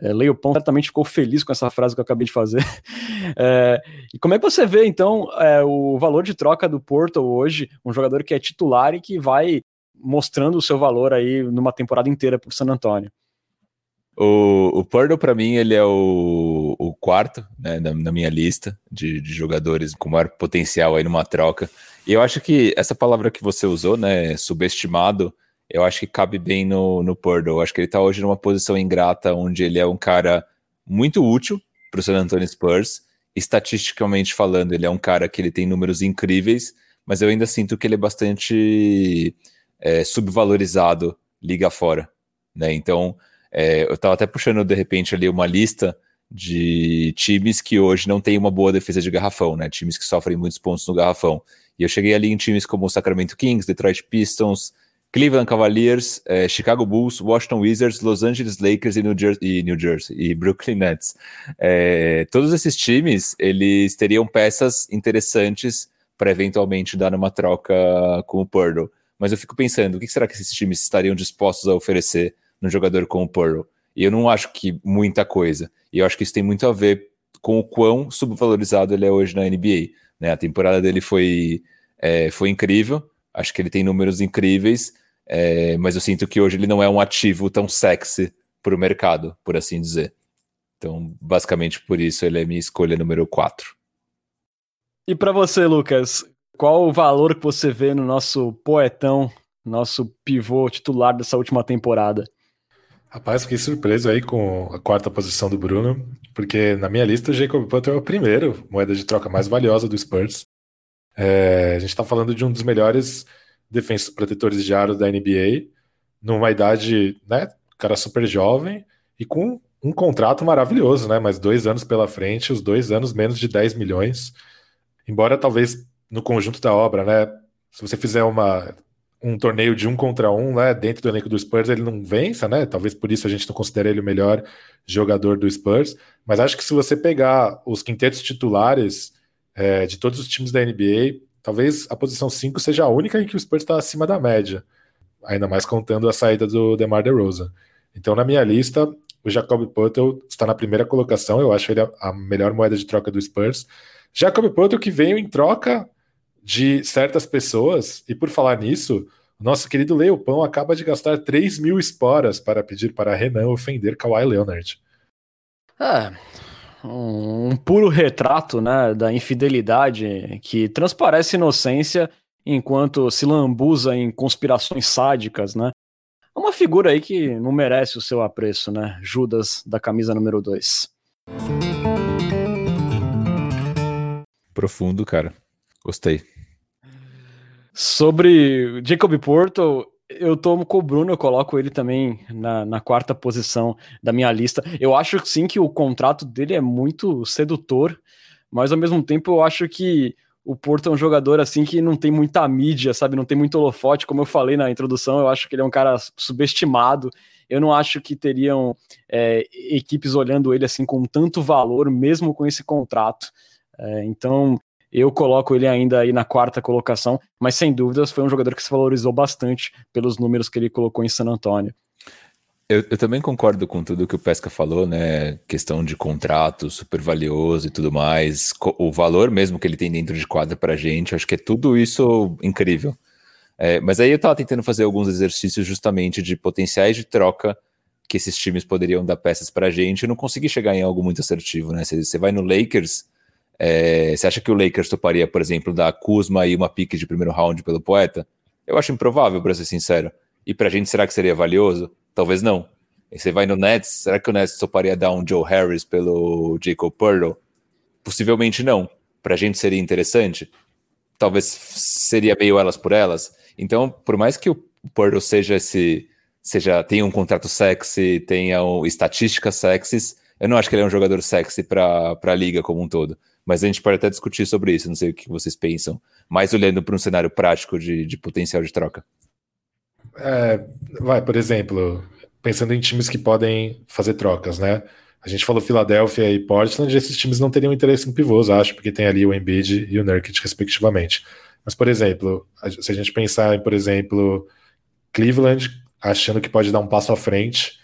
É, Leopão certamente ficou feliz com essa frase que eu acabei de fazer. É, e como é que você vê, então, é, o valor de troca do Porto hoje, um jogador que é titular e que vai mostrando o seu valor aí numa temporada inteira o San Antonio? O, o Porto, para mim, ele é o, o quarto né, na, na, minha lista de, de, jogadores com maior potencial aí numa troca. E eu acho que essa palavra que você usou, né, subestimado, eu acho que cabe bem no, no. Eu acho que ele está hoje numa posição ingrata, onde ele é um cara muito útil para o San Antonio Spurs. Estatisticamente falando, ele é um cara que ele tem números incríveis, mas eu ainda sinto que ele é bastante é, subvalorizado liga fora. Né? Então, é, eu estava até puxando de repente ali uma lista de times que hoje não têm uma boa defesa de garrafão, né? Times que sofrem muitos pontos no garrafão. E eu cheguei ali em times como o Sacramento Kings, Detroit Pistons, Cleveland Cavaliers, eh, Chicago Bulls, Washington Wizards, Los Angeles Lakers e New Jersey e, New Jersey, e Brooklyn Nets. Eh, todos esses times, eles teriam peças interessantes para eventualmente dar uma troca com o Pearl. Mas eu fico pensando, o que será que esses times estariam dispostos a oferecer num jogador como o Pearl? E eu não acho que muita coisa. E eu acho que isso tem muito a ver com o quão subvalorizado ele é hoje na NBA. Né? A temporada dele foi, é, foi incrível, Acho que ele tem números incríveis, é, mas eu sinto que hoje ele não é um ativo tão sexy para o mercado, por assim dizer. Então, basicamente por isso ele é minha escolha número 4. E para você, Lucas, qual o valor que você vê no nosso poetão, nosso pivô titular dessa última temporada? Rapaz, fiquei surpreso aí com a quarta posição do Bruno, porque na minha lista o Jacob Potter é o primeiro moeda de troca mais valiosa do Spurs. É, a gente está falando de um dos melhores defensores protetores de aro da NBA, numa idade, né, cara super jovem e com um contrato maravilhoso, né? Mais dois anos pela frente, os dois anos menos de 10 milhões. Embora talvez no conjunto da obra, né? Se você fizer uma, um torneio de um contra um, né? Dentro do elenco do Spurs, ele não vença, né? Talvez por isso a gente não considere ele o melhor jogador do Spurs. Mas acho que se você pegar os quintetos titulares é, de todos os times da NBA, talvez a posição 5 seja a única em que o Spurs está acima da média, ainda mais contando a saída do DeMar DeRozan. Então, na minha lista, o Jacob Poeltl está na primeira colocação, eu acho ele a melhor moeda de troca do Spurs. Jacob Poeltl que veio em troca de certas pessoas, e por falar nisso, nosso querido Leopão acaba de gastar 3 mil esporas para pedir para Renan ofender Kawhi Leonard. Ah, um, puro retrato né, da infidelidade que transparece inocência enquanto se lambuza em conspirações sádicas, né? É uma figura aí que não merece o seu apreço, né? Judas da camisa número 2. Profundo, cara. Gostei. Sobre Jacob Porto, eu tomo com o Bruno, eu coloco ele também na, na, quarta posição da minha lista. Eu acho sim que o contrato dele é muito sedutor, mas ao mesmo tempo eu acho que o Porto é um jogador assim que não tem muita mídia, sabe? Não tem muito holofote, como eu falei na introdução. Eu acho que ele é um cara subestimado. Eu não acho que teriam é, equipes olhando ele assim com tanto valor, mesmo com esse contrato. É, então eu coloco ele ainda aí na quarta colocação, mas sem dúvidas foi um jogador que se valorizou bastante pelos números que ele colocou em San Antonio. Eu, eu, também concordo com tudo que o Pesca falou, né? Questão de contrato super valioso e tudo mais. O valor mesmo que ele tem dentro de quadra pra gente, acho que é tudo isso incrível. É, mas aí eu tava tentando fazer alguns exercícios justamente de potenciais de troca que esses times poderiam dar peças pra gente e não consegui chegar em algo muito assertivo, né? Você vai no Lakers, é, você acha que o Lakers toparia, por exemplo, dar Kuzma e uma pique de primeiro round pelo poeta? Eu acho improvável, pra ser sincero. E pra gente, será que seria valioso? Talvez não. E você vai no Nets, será que o Nets toparia dar um Joe Harris pelo Jacob Pearl? Possivelmente não. Pra gente seria interessante? Talvez seria meio elas por elas. Então, por mais que o Pearl seja esse seja tenha um contrato sexy, tenha um, estatísticas sexys, eu não acho que ele é um jogador sexy para a liga como um todo. Mas a gente pode até discutir sobre isso, não sei o que vocês pensam. Mais olhando para um cenário prático de, de potencial de troca. É, vai, por exemplo, pensando em times que podem fazer trocas, né? A gente falou Filadélfia e Portland, esses times não teriam interesse em pivôs, acho, porque tem ali o Embiid e o Nurkic, respectivamente. Mas, por exemplo, se a gente pensar em, por exemplo, Cleveland achando que pode dar um passo à frente,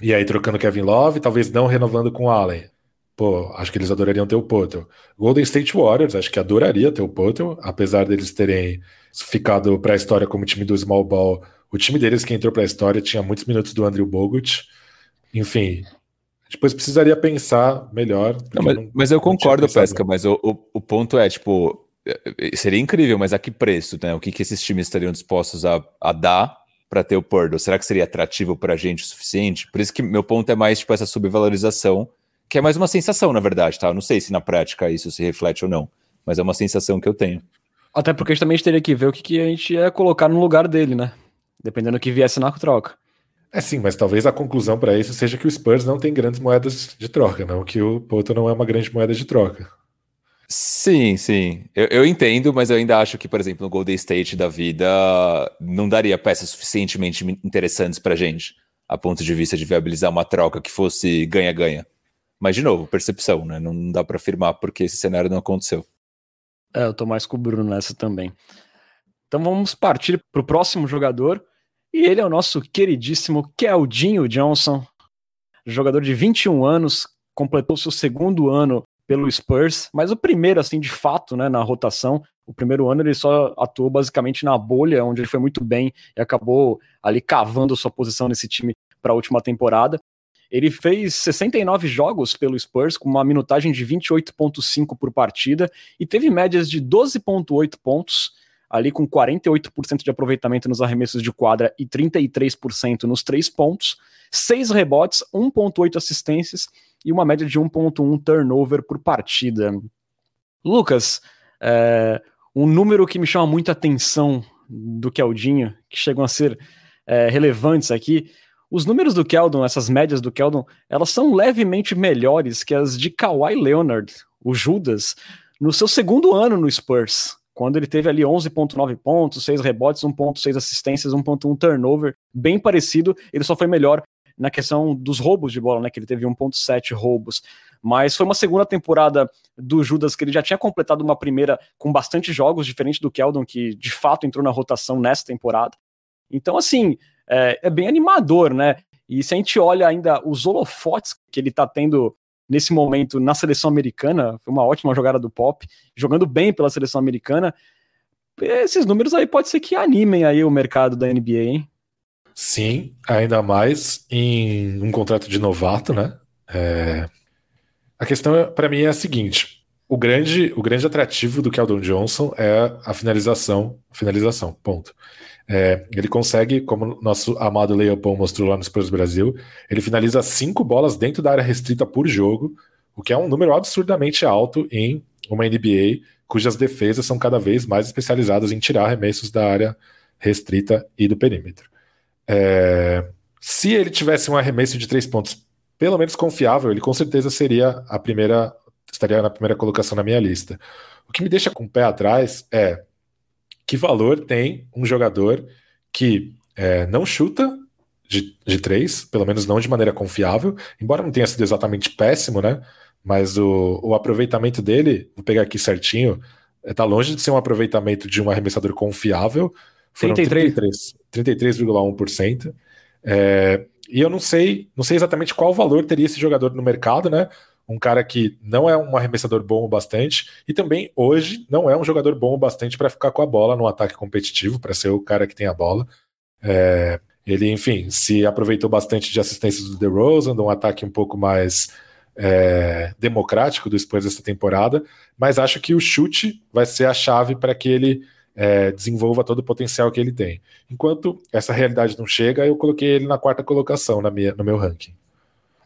e aí trocando Kevin Love, talvez não renovando com Allen. Pô, acho que eles adorariam ter o Potel. Golden State Warriors, acho que adoraria ter o Potel, apesar deles terem ficado para a história como time do Small Ball o time deles que entrou para a história tinha muitos minutos do Andrew Bogut. Enfim, depois precisaria pensar melhor. Não, mas, não, mas, eu concordo, Pesca, mas o, o, o, ponto é, tipo, seria incrível, mas a que preço, né? O que, que esses times estariam dispostos a, a dar para ter o Purdle? Será que seria atrativo para a gente o suficiente? Por isso que meu ponto é mais, tipo, essa subvalorização, que é mais uma sensação, na verdade, tá? Eu não sei se na prática isso se reflete ou não, mas é uma sensação que eu tenho. Até porque a gente também teria que ver o que, que a gente ia colocar no lugar dele, né? dependendo do que viesse na troca. É sim, mas talvez a conclusão para isso seja que o Spurs não tem grandes moedas de troca, não que o Poto não é uma grande moeda de troca. Sim, sim. Eu, eu, entendo, mas eu ainda acho que, por exemplo, no Golden State da vida não daria peças suficientemente interessantes pra gente, a ponto de vista de viabilizar uma troca que fosse ganha-ganha. Mas, de novo, percepção, né? Não dá para afirmar porque esse cenário não aconteceu. É, eu tô mais com o Bruno nessa também. Então vamos partir para o próximo jogador, e ele é o nosso queridíssimo Keldinho Johnson, jogador de 21 anos, completou seu segundo ano pelo Spurs, mas o primeiro, assim, de fato, né, na rotação. O primeiro ano ele só atuou basicamente na bolha, onde ele foi muito bem e acabou ali cavando sua posição nesse time para a última temporada. Ele fez 69 jogos pelo Spurs, com uma minutagem de 28,5 por partida, e teve médias de 12,8 pontos, ali com 48% de aproveitamento nos arremessos de quadra e 33% nos três pontos, seis rebotes, 1.8 assistências e uma média de 1.1 turnover por partida. Lucas, é, um número que me chama muita atenção do Keldinho, que chegam a ser é, relevantes aqui, os números do Keldon, essas médias do Keldon, elas são levemente melhores que as de Kawhi Leonard, o Judas, no seu segundo ano no Spurs quando ele teve ali 11.9 pontos, 6 rebotes, 1.6 assistências, 1.1 turnover, bem parecido, ele só foi melhor na questão dos roubos de bola, né, que ele teve 1.7 roubos. Mas foi uma segunda temporada do Judas que ele já tinha completado uma primeira com bastante jogos, diferente do Keldon, que de fato entrou na rotação nessa temporada. Então, assim, é, é bem animador, né? E se a gente olha ainda os holofotes que ele tá tendo nesse momento na seleção americana, foi uma ótima jogada do Pop, jogando bem pela seleção americana. Esses números aí pode ser que animem aí o mercado da NBA, hein? Sim, ainda mais em um contrato de novato, né? É... A questão para mim é a seguinte: o grande, o grande atrativo do Keldon Johnson é a finalização, finalização, ponto. É, ele consegue, como nosso amado Leopold mostrou lá no Spurs Brasil, ele finaliza cinco bolas dentro da área restrita por jogo, o que é um número absurdamente alto em uma NBA cujas defesas são cada vez mais especializadas em tirar arremessos da área restrita e do perímetro. É, se ele tivesse um arremesso de três pontos pelo menos confiável, ele com certeza seria a primeira, estaria na primeira colocação na minha lista. O que me deixa com o pé atrás é que valor tem um jogador que é, não chuta de, de três, pelo menos não de maneira confiável, embora não tenha sido exatamente péssimo, né? mas o, o aproveitamento dele, vou pegar aqui certinho, está longe de ser um aproveitamento de um arremessador confiável. Foram 33,1%. 33, 33,1%. É, e eu não sei, não sei exatamente qual valor teria esse jogador no mercado, né? Um cara que não é um arremessador bom o bastante e também hoje não é um jogador bom o bastante para ficar com a bola no ataque competitivo, para ser o cara que tem a bola. É, ele, enfim, se aproveitou bastante de assistências do DeRozan, de um ataque um pouco mais é, democrático depois dessa temporada, mas acho que o chute vai ser a chave para que ele é, desenvolva todo o potencial que ele tem. Enquanto essa realidade não chega, eu coloquei ele na quarta colocação na minha, no meu ranking.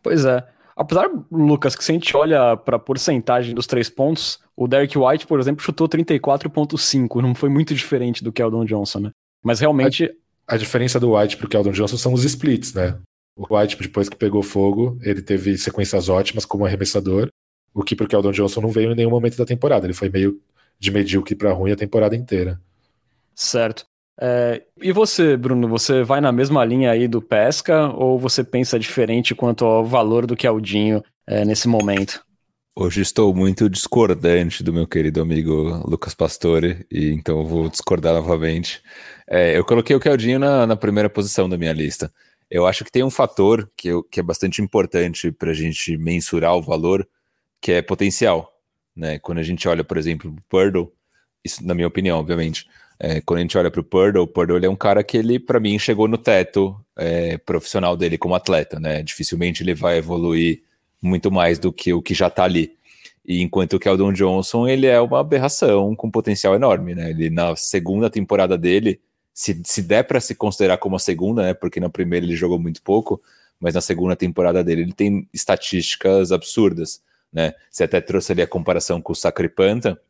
Pois é. Apesar, Lucas, que se a gente olha para a porcentagem dos três pontos, o Derek White, por exemplo, chutou 34,5. Não foi muito diferente do Keldon Johnson, né? Mas realmente. A, a diferença do White para o Keldon Johnson são os splits, né? O White, depois que pegou fogo, ele teve sequências ótimas como arremessador, o que para o Keldon Johnson não veio em nenhum momento da temporada. Ele foi meio de medíocre para ruim a temporada inteira. Certo. É, e você, Bruno, você vai na mesma linha aí do Pesca ou você pensa diferente quanto ao valor do Keldinho é, nesse momento? Hoje estou muito discordante do meu querido amigo Lucas Pastore, e então vou discordar novamente. É, eu coloquei o Keldinho na, na, primeira posição da minha lista. Eu acho que tem um fator que, eu, que é bastante importante para a gente mensurar o valor, que é potencial. Né? Quando a gente olha, por exemplo, o Purdle, isso na minha opinião, obviamente, é, quando a gente olha para o Purdle, o Purdle é um cara que ele, para mim, chegou no teto é, profissional dele como atleta, né? Dificilmente ele vai evoluir muito mais do que o que já está ali. E enquanto o Keldon Johnson, ele é uma aberração com potencial enorme, né? Ele na segunda temporada dele, se, se der para se considerar como a segunda, né? Porque na primeira ele jogou muito pouco, mas na segunda temporada dele ele tem estatísticas absurdas né? Você até trouxe ali a comparação com o Sacripanta,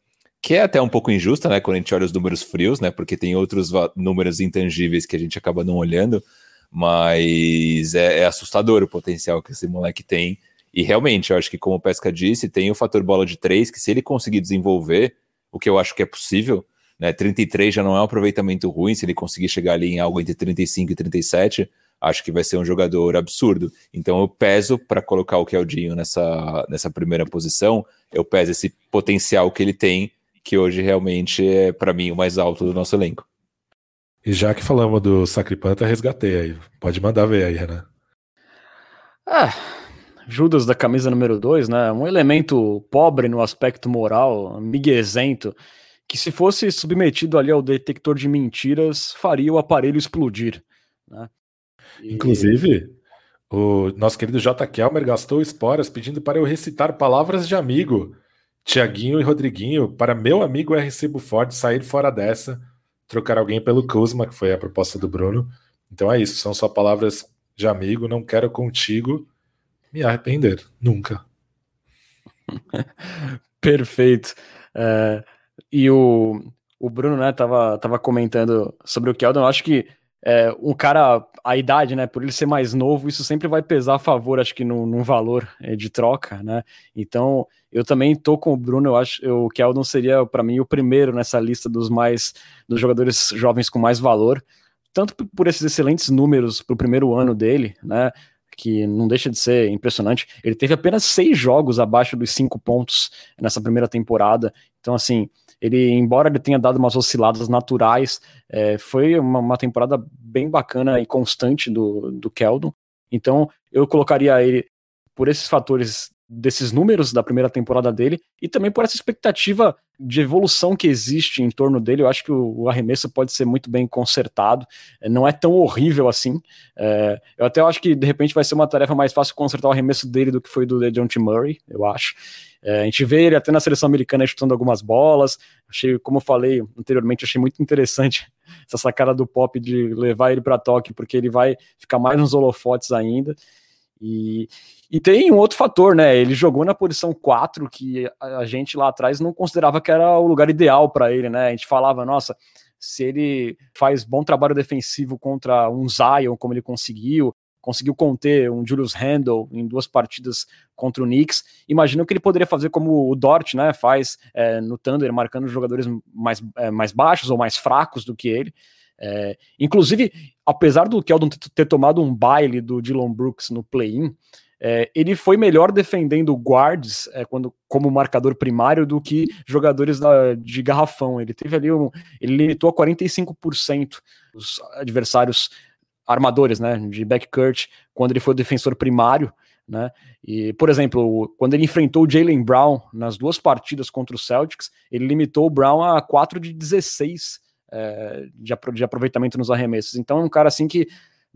que é até um pouco injusta, né? Quando a gente olha os números frios, né? Porque tem outros números intangíveis que a gente acaba não olhando, mas é, é assustador o potencial que esse moleque tem. E realmente, eu acho que, como o Pesca disse, tem o fator bola de três, que se ele conseguir desenvolver, o que eu acho que é possível, né? 33 já não é um aproveitamento ruim, se ele conseguir chegar ali em algo entre 35 e 37, acho que vai ser um jogador absurdo. Então eu peso para colocar o Keldinho nessa, nessa primeira posição, eu peso esse potencial que ele tem, que hoje realmente é para mim o mais alto do nosso elenco. E já que falamos do Sacripanta, resgatei aí. Pode mandar ver aí, Renan. Ah, Judas da camisa número 2, né? Um elemento pobre no aspecto moral, miguezento, que se fosse submetido ali ao detector de mentiras, faria o aparelho explodir. Né? Inclusive, o nosso querido J. Kelmer gastou esporas pedindo para eu recitar palavras de amigo. Tiaguinho e Rodriguinho, para meu amigo RC Buford sair fora dessa, trocar alguém pelo Kuzma, que foi a proposta do Bruno. Então é isso, são só palavras de amigo, não quero contigo me arrepender, nunca. Perfeito. É, e o, o Bruno, né, tava, tava comentando sobre o Keldon, eu acho que é, um cara, a idade, né, por ele ser mais novo, isso sempre vai pesar a favor, acho que no, no valor é, de troca, né, então eu também tô com o Bruno, eu acho o Keldon seria para mim o primeiro nessa lista dos mais, dos jogadores jovens com mais valor, tanto por esses excelentes números pro primeiro ano dele, né, que não deixa de ser impressionante. Ele teve apenas seis jogos abaixo dos cinco pontos nessa primeira temporada. Então, assim, ele, embora ele tenha dado umas osciladas naturais, é, foi uma, uma, temporada bem bacana e constante do, do Keldon. Então, eu colocaria ele, por esses fatores desses números da primeira temporada dele e também por essa expectativa de evolução que existe em torno dele. Eu acho que o, o arremesso pode ser muito bem consertado, é, não é tão horrível assim. É, eu até acho que de repente vai ser uma tarefa mais fácil consertar o arremesso dele do que foi do John T. Murray, eu acho. É, a gente vê ele até na seleção americana chutando algumas bolas. Achei, como eu falei anteriormente, achei muito interessante essa sacada do Pop de levar ele para Tóquio, porque ele vai ficar mais nos holofotes ainda. E, e tem um outro fator, né? Ele jogou na posição 4, que a, gente lá atrás não considerava que era o lugar ideal para ele, né? A gente falava, nossa, se ele faz bom trabalho defensivo contra um Zion, como ele conseguiu, conseguiu conter um Julius Randle em duas partidas contra o Knicks. Imagino que ele poderia fazer como o Dort né, faz é, no Thunder, marcando jogadores mais, é, mais baixos ou mais fracos do que ele. É, inclusive, apesar do Keldon ter tomado um baile do Dylan Brooks no play-in, é, ele foi melhor defendendo guards é, quando, como marcador primário do que jogadores da, de garrafão. Ele teve ali um. Ele limitou a 45% os adversários armadores, né? De backcourt, quando ele foi o defensor primário. Né? E, por exemplo, quando ele enfrentou o Jalen Brown nas duas partidas contra o Celtics, ele limitou o Brown a 4 de 16 é, de, de aproveitamento nos arremessos. Então é um cara assim que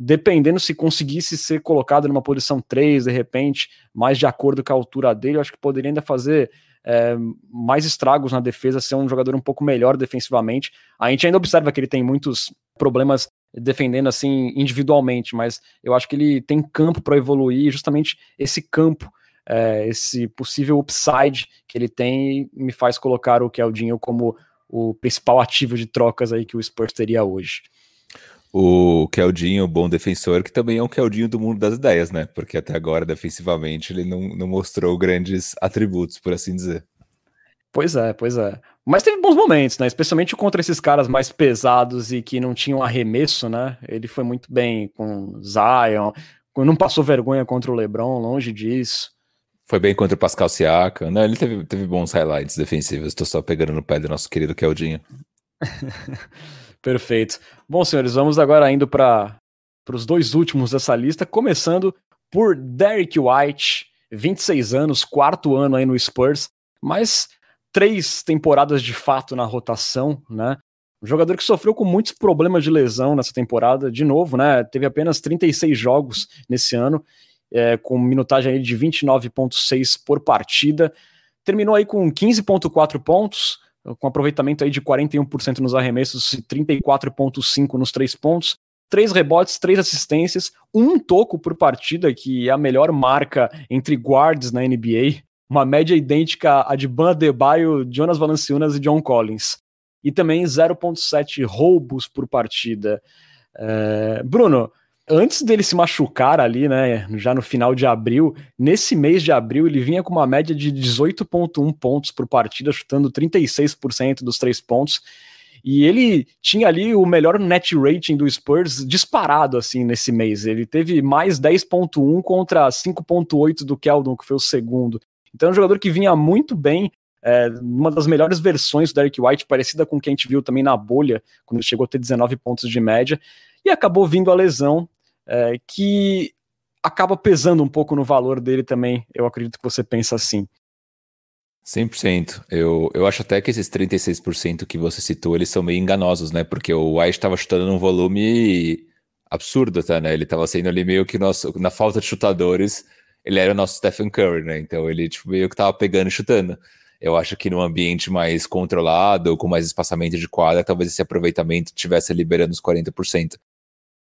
dependendo se conseguisse ser colocado numa posição 3, de repente, mais de acordo com a altura dele, eu acho que poderia ainda fazer é, mais estragos na defesa, ser um jogador um pouco melhor defensivamente. A gente ainda observa que ele tem muitos problemas defendendo assim individualmente, mas eu acho que ele tem campo para evoluir, justamente esse campo, é, esse possível upside que ele tem, me faz colocar o Keldinho como o principal ativo de trocas aí que o Spurs teria hoje o Keldinho, bom defensor, que também é um Keldinho do mundo das ideias, né? Porque até agora, defensivamente, ele não, não mostrou grandes atributos, por assim dizer. Pois é, pois é. Mas teve bons momentos, né? Especialmente contra esses caras mais pesados e que não tinham arremesso, né? Ele foi muito bem com Zion, não passou vergonha contra o LeBron, longe disso. Foi bem contra o Pascal Siaka. Não, ele teve, teve bons highlights defensivos. Estou só pegando no pé do nosso querido Keldinho. Perfeito. Bom, senhores, vamos agora indo para os dois últimos dessa lista, começando por Derek White, 26 anos, quarto ano aí no Spurs, mas três temporadas de fato na rotação, né? Um jogador que sofreu com muitos problemas de lesão nessa temporada, de novo, né? Teve apenas 36 jogos nesse ano, é, com minutagem de 29,6 por partida. Terminou aí com 15,4 pontos, com aproveitamento aí de 41% nos arremessos e 34,5% nos três pontos. Três rebotes, três assistências, um toco por partida, que é a melhor marca entre guards na NBA. Uma média idêntica à de Ban Adebayo, Jonas Valanciunas e John Collins. E também 0,7 roubos por partida. É... Bruno, antes dele se machucar ali, né, já no final de abril, nesse mês de abril ele vinha com uma média de 18.1 pontos por partida, chutando 36% dos três pontos. E ele tinha ali o melhor net rating do Spurs disparado assim nesse mês. Ele teve mais 10.1 contra 5.8 do Keldon, que foi o segundo. Então é um jogador que vinha muito bem, é, uma das melhores versões do Derek White, parecida com o que a gente viu também na bolha, quando ele chegou a ter 19 pontos de média. E acabou vindo a lesão, é, que acaba pesando um pouco no valor dele também. Eu acredito que você pensa assim. 100%. Eu, eu acho até que esses 36% que você citou, eles são meio enganosos, né? Porque o White estava chutando num volume absurdo, tá, né? Ele estava sendo ali meio que nosso, na falta de chutadores, ele era o nosso Stephen Curry, né? Então ele tipo, meio que estava pegando e chutando. Eu acho que num ambiente mais controlado, com mais espaçamento de quadra, talvez esse aproveitamento tivesse liberando os 40%.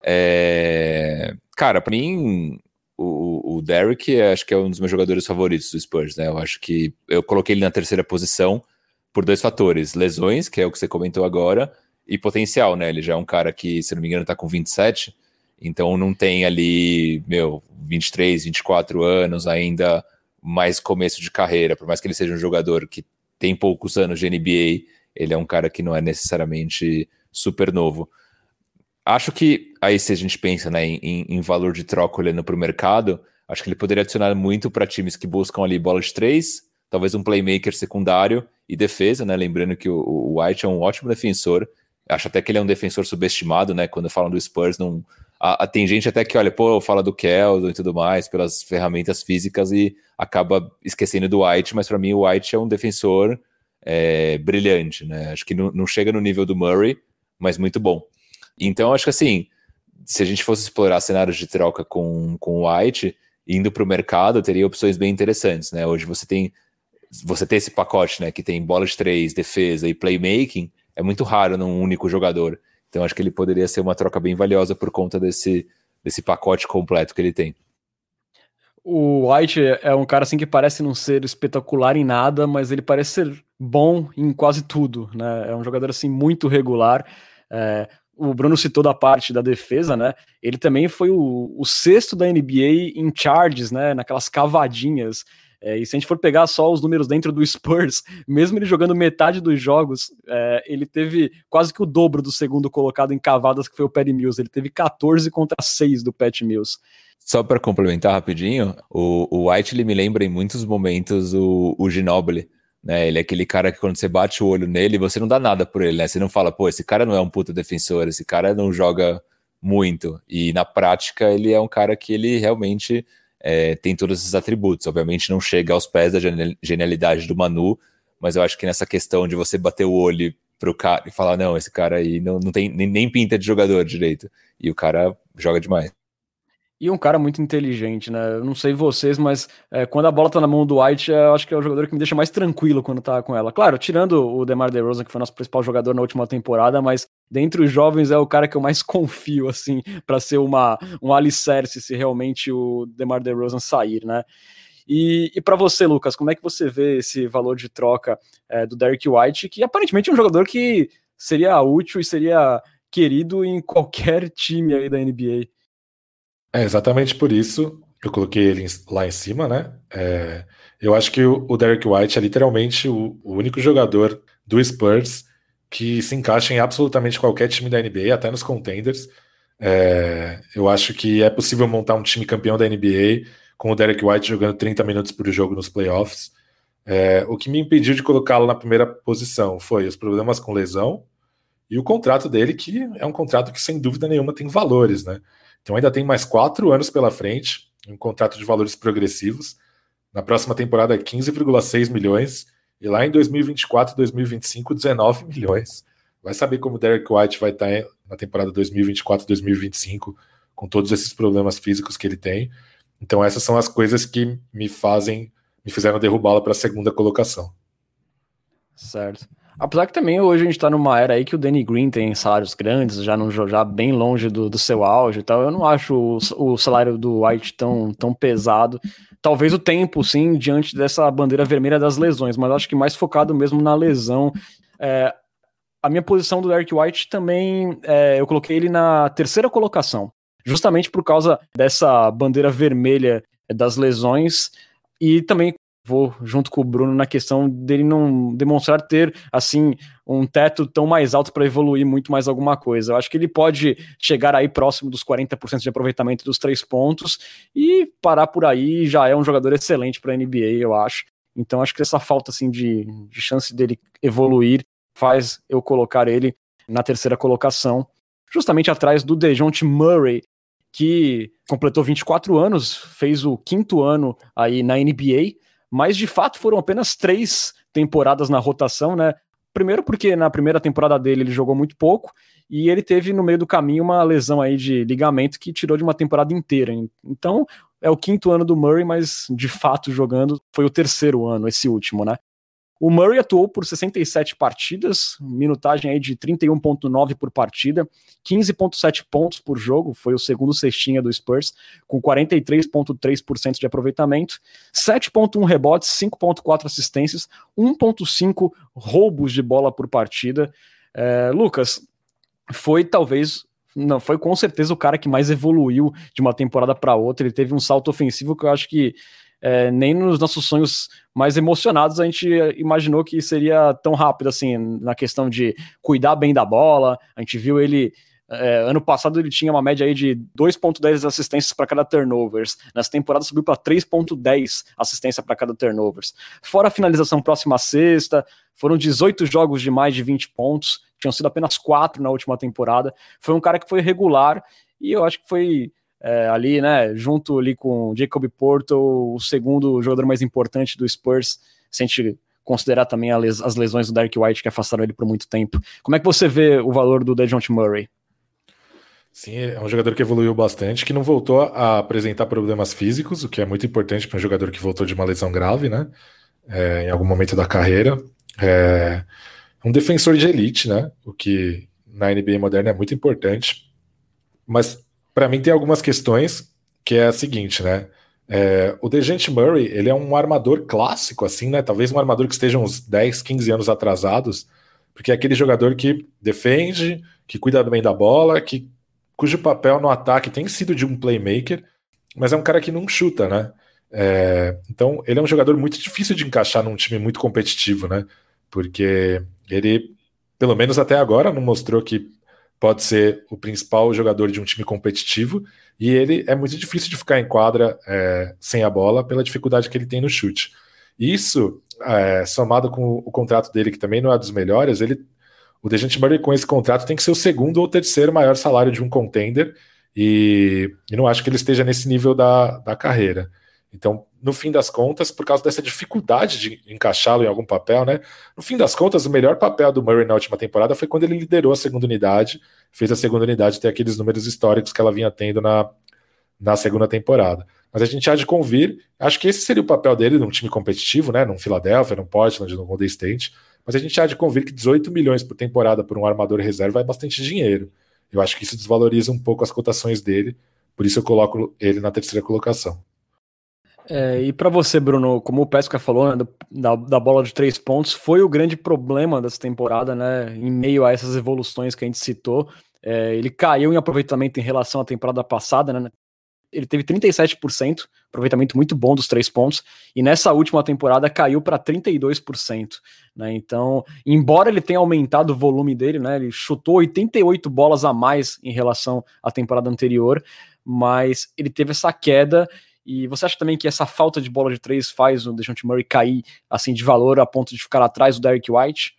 É... Cara, para mim, o, o Derrick acho que é um dos meus jogadores favoritos do Spurs, né? Eu acho que eu coloquei ele na terceira posição por dois fatores: lesões, que é o que você comentou agora, e potencial, né? Ele já é um cara que, se não me engano, tá com 27, então não tem ali, meu, 23, 24 anos ainda, mais começo de carreira, por mais que ele seja um jogador que tem poucos anos de NBA, ele é um cara que não é necessariamente super novo. Acho que aí se a gente pensa né, em, em valor de troca olhando para o mercado, acho que ele poderia adicionar muito para times que buscam ali bola de três, talvez um playmaker secundário e defesa, né? Lembrando que o, o White é um ótimo defensor. Acho até que ele é um defensor subestimado, né? Quando falam do Spurs, não. A, a, tem gente até que, olha, pô, fala do Keldon e tudo mais, pelas ferramentas físicas e acaba esquecendo do White, mas para mim o White é um defensor é, brilhante, né? Acho que não, não chega no nível do Murray, mas muito bom. Então, acho que assim, se a gente fosse explorar cenários de troca com, com o White, indo para o mercado, teria opções bem interessantes, né? Hoje você tem você ter esse pacote, né, que tem bola de três, defesa e playmaking, é muito raro num único jogador. Então acho que ele poderia ser uma troca bem valiosa por conta desse, desse pacote completo que ele tem. O White é um cara assim que parece não ser espetacular em nada, mas ele parece ser bom em quase tudo, né? É um jogador assim muito regular. É, o Bruno citou da parte da defesa, né? Ele também foi o, o sexto da NBA em charges, né? Naquelas cavadinhas. É, e se a gente for pegar só os números dentro do Spurs, mesmo ele jogando metade dos jogos, é, ele teve quase que o dobro do segundo colocado em cavadas, que foi o Patty Mills. Ele teve 14 contra 6 do Pat Mills. Só para complementar rapidinho, o, o White ele me lembra em muitos momentos o, o Ginobili. Né, ele é aquele cara que quando você bate o olho nele, você não dá nada por ele, né? Você não fala, pô, esse cara não é um puta defensor, esse cara não joga muito. E na prática, ele é um cara que ele realmente é, tem todos esses atributos. Obviamente não chega aos pés da genialidade do Manu, mas eu acho que nessa questão de você bater o olho pro cara e falar, não, esse cara aí não, não tem nem, nem pinta de jogador direito. E o cara joga demais. E um cara muito inteligente, né? Eu não sei vocês, mas é, quando a bola tá na mão do White, eu acho que é o jogador que me deixa mais tranquilo quando tá com ela. Claro, tirando o DeMar DeRozan, que foi nosso principal jogador na última temporada, mas dentre os jovens é o cara que eu mais confio, assim, para ser uma, um alicerce se realmente o DeMar DeRozan sair, né? E, e para você, Lucas, como é que você vê esse valor de troca é, do Derek White, que aparentemente é um jogador que seria útil e seria querido em qualquer time aí da NBA? É exatamente por isso que eu coloquei ele lá em cima, né? É, eu acho que o, o Derek White é literalmente o, o, único jogador do Spurs que se encaixa em absolutamente qualquer time da NBA, até nos contenders. É, eu acho que é possível montar um time campeão da NBA com o Derek White jogando 30 minutos por jogo nos playoffs. É, o que me impediu de colocá-lo na primeira posição foi os problemas com lesão e o contrato dele, que é um contrato que sem dúvida nenhuma tem valores, né? Então ainda tem mais quatro anos pela frente, um contrato de valores progressivos. Na próxima temporada, 15,6 milhões. E lá em 2024 2025, 19 milhões. Vai saber como o Derek White vai estar na temporada 2024-2025, com todos esses problemas físicos que ele tem. Então, essas são as coisas que me fazem, me fizeram derrubá-la para a segunda colocação. Certo. Apesar que também hoje a gente tá numa era aí que o Danny Green tem salários grandes, já, não, já bem longe do, do seu auge e tal. Eu não acho o, o, salário do White tão, tão pesado. Talvez o tempo, sim, diante dessa bandeira vermelha das lesões, mas acho que mais focado mesmo na lesão. É, a minha posição do Derek White também, é, eu coloquei ele na terceira colocação, justamente por causa dessa bandeira vermelha das lesões e também vou junto com o Bruno na questão dele não demonstrar ter assim um teto tão mais alto para evoluir muito mais alguma coisa. Eu acho que ele pode chegar aí próximo dos 40% de aproveitamento dos três pontos e parar por aí já é um jogador excelente para a NBA, eu acho. Então acho que essa falta assim de, de chance dele evoluir faz eu colocar ele na terceira colocação, justamente atrás do DeJounte Murray, que completou 24 anos, fez o quinto ano aí na NBA, mas de fato foram apenas três temporadas na rotação, né? Primeiro porque na primeira temporada dele ele jogou muito pouco e ele teve no meio do caminho uma lesão aí de ligamento que tirou de uma temporada inteira. Então é o quinto ano do Murray, mas de fato jogando foi o terceiro ano, esse último, né? O Murray atuou por 67 partidas, minutagem aí de 31.9 por partida, 15.7 pontos por jogo, foi o segundo cestinha do Spurs, com 43.3% de aproveitamento, 7.1 rebotes, 5.4 assistências, 1.5 roubos de bola por partida. É, Lucas, foi talvez não, foi com certeza o cara que mais evoluiu de uma temporada para outra. Ele teve um salto ofensivo que eu acho que é, nem nos nossos sonhos mais emocionados a gente imaginou que seria tão rápido assim, na questão de cuidar bem da bola. A gente viu ele. É, ano passado ele tinha uma média aí de 2.10 assistências para cada turnovers. Nessa temporada subiu para 3.10 assistência para cada turnovers. Fora a finalização próxima à sexta, foram 18 jogos de mais de 20 pontos, tinham sido apenas 4 na última temporada. Foi um cara que foi regular e eu acho que foi é, ali, né, junto ali com Jacob Porto, o segundo jogador mais importante do Spurs, se a gente considerar também as lesões do Dark White que afastaram ele por muito tempo. Como é que você vê o valor do DeJounte Murray? Sim, é um jogador que evoluiu bastante, que não voltou a apresentar problemas físicos, o que é muito importante para um jogador que voltou de uma lesão grave, né? É, em algum momento da carreira. É um defensor de elite, né? O que na NBA moderna é muito importante. Mas para mim tem algumas questões que é a seguinte, né? É, o Dejante Murray, ele é um armador clássico, assim, né? Talvez um armador que esteja uns 10, 15 anos atrasados, porque é aquele jogador que defende, que cuida bem da bola, que cujo papel no ataque tem sido de um playmaker, mas é um cara que não chuta, né? É, então, ele é um jogador muito difícil de encaixar num time muito competitivo, né? Porque ele, pelo menos até agora, não mostrou que pode ser o principal jogador de um time competitivo e ele é muito difícil de ficar em quadra é, sem a bola pela dificuldade que ele tem no chute. Isso, é, somado com o contrato dele, que também não é dos melhores, ele, o Dejante Murray com esse contrato tem que ser o segundo ou terceiro maior salário de um contender e, e não acho que ele esteja nesse nível da, da carreira. Então, no fim das contas, por causa dessa dificuldade de encaixá-lo em algum papel, né? No fim das contas, o melhor papel do Murray na última temporada foi quando ele liderou a segunda unidade, fez a segunda unidade ter aqueles números históricos que ela vinha tendo na, na segunda temporada. Mas a gente há de convir, acho que esse seria o papel dele num time competitivo, né? Num Philadelphia, num Portland, num Golden State. Mas a gente há de convir que 18 milhões por temporada por um armador reserva é bastante dinheiro. Eu acho que isso desvaloriza um pouco as cotações dele, por isso eu coloco ele na terceira colocação. É, e para você, Bruno, como o Pesca falou, né, da, da, bola de três pontos, foi o grande problema dessa temporada, né? Em meio a essas evoluções que a gente citou. É, ele caiu em aproveitamento em relação à temporada passada, né? Ele teve 37%, aproveitamento muito bom dos três pontos, e nessa última temporada caiu para 32%. Né? Então, embora ele tenha aumentado o volume dele, né? Ele chutou 88 bolas a mais em relação à temporada anterior, mas ele teve essa queda e você acha também que essa falta de bola de três faz o DeJounte Murray cair assim de valor a ponto de ficar atrás do Derek White?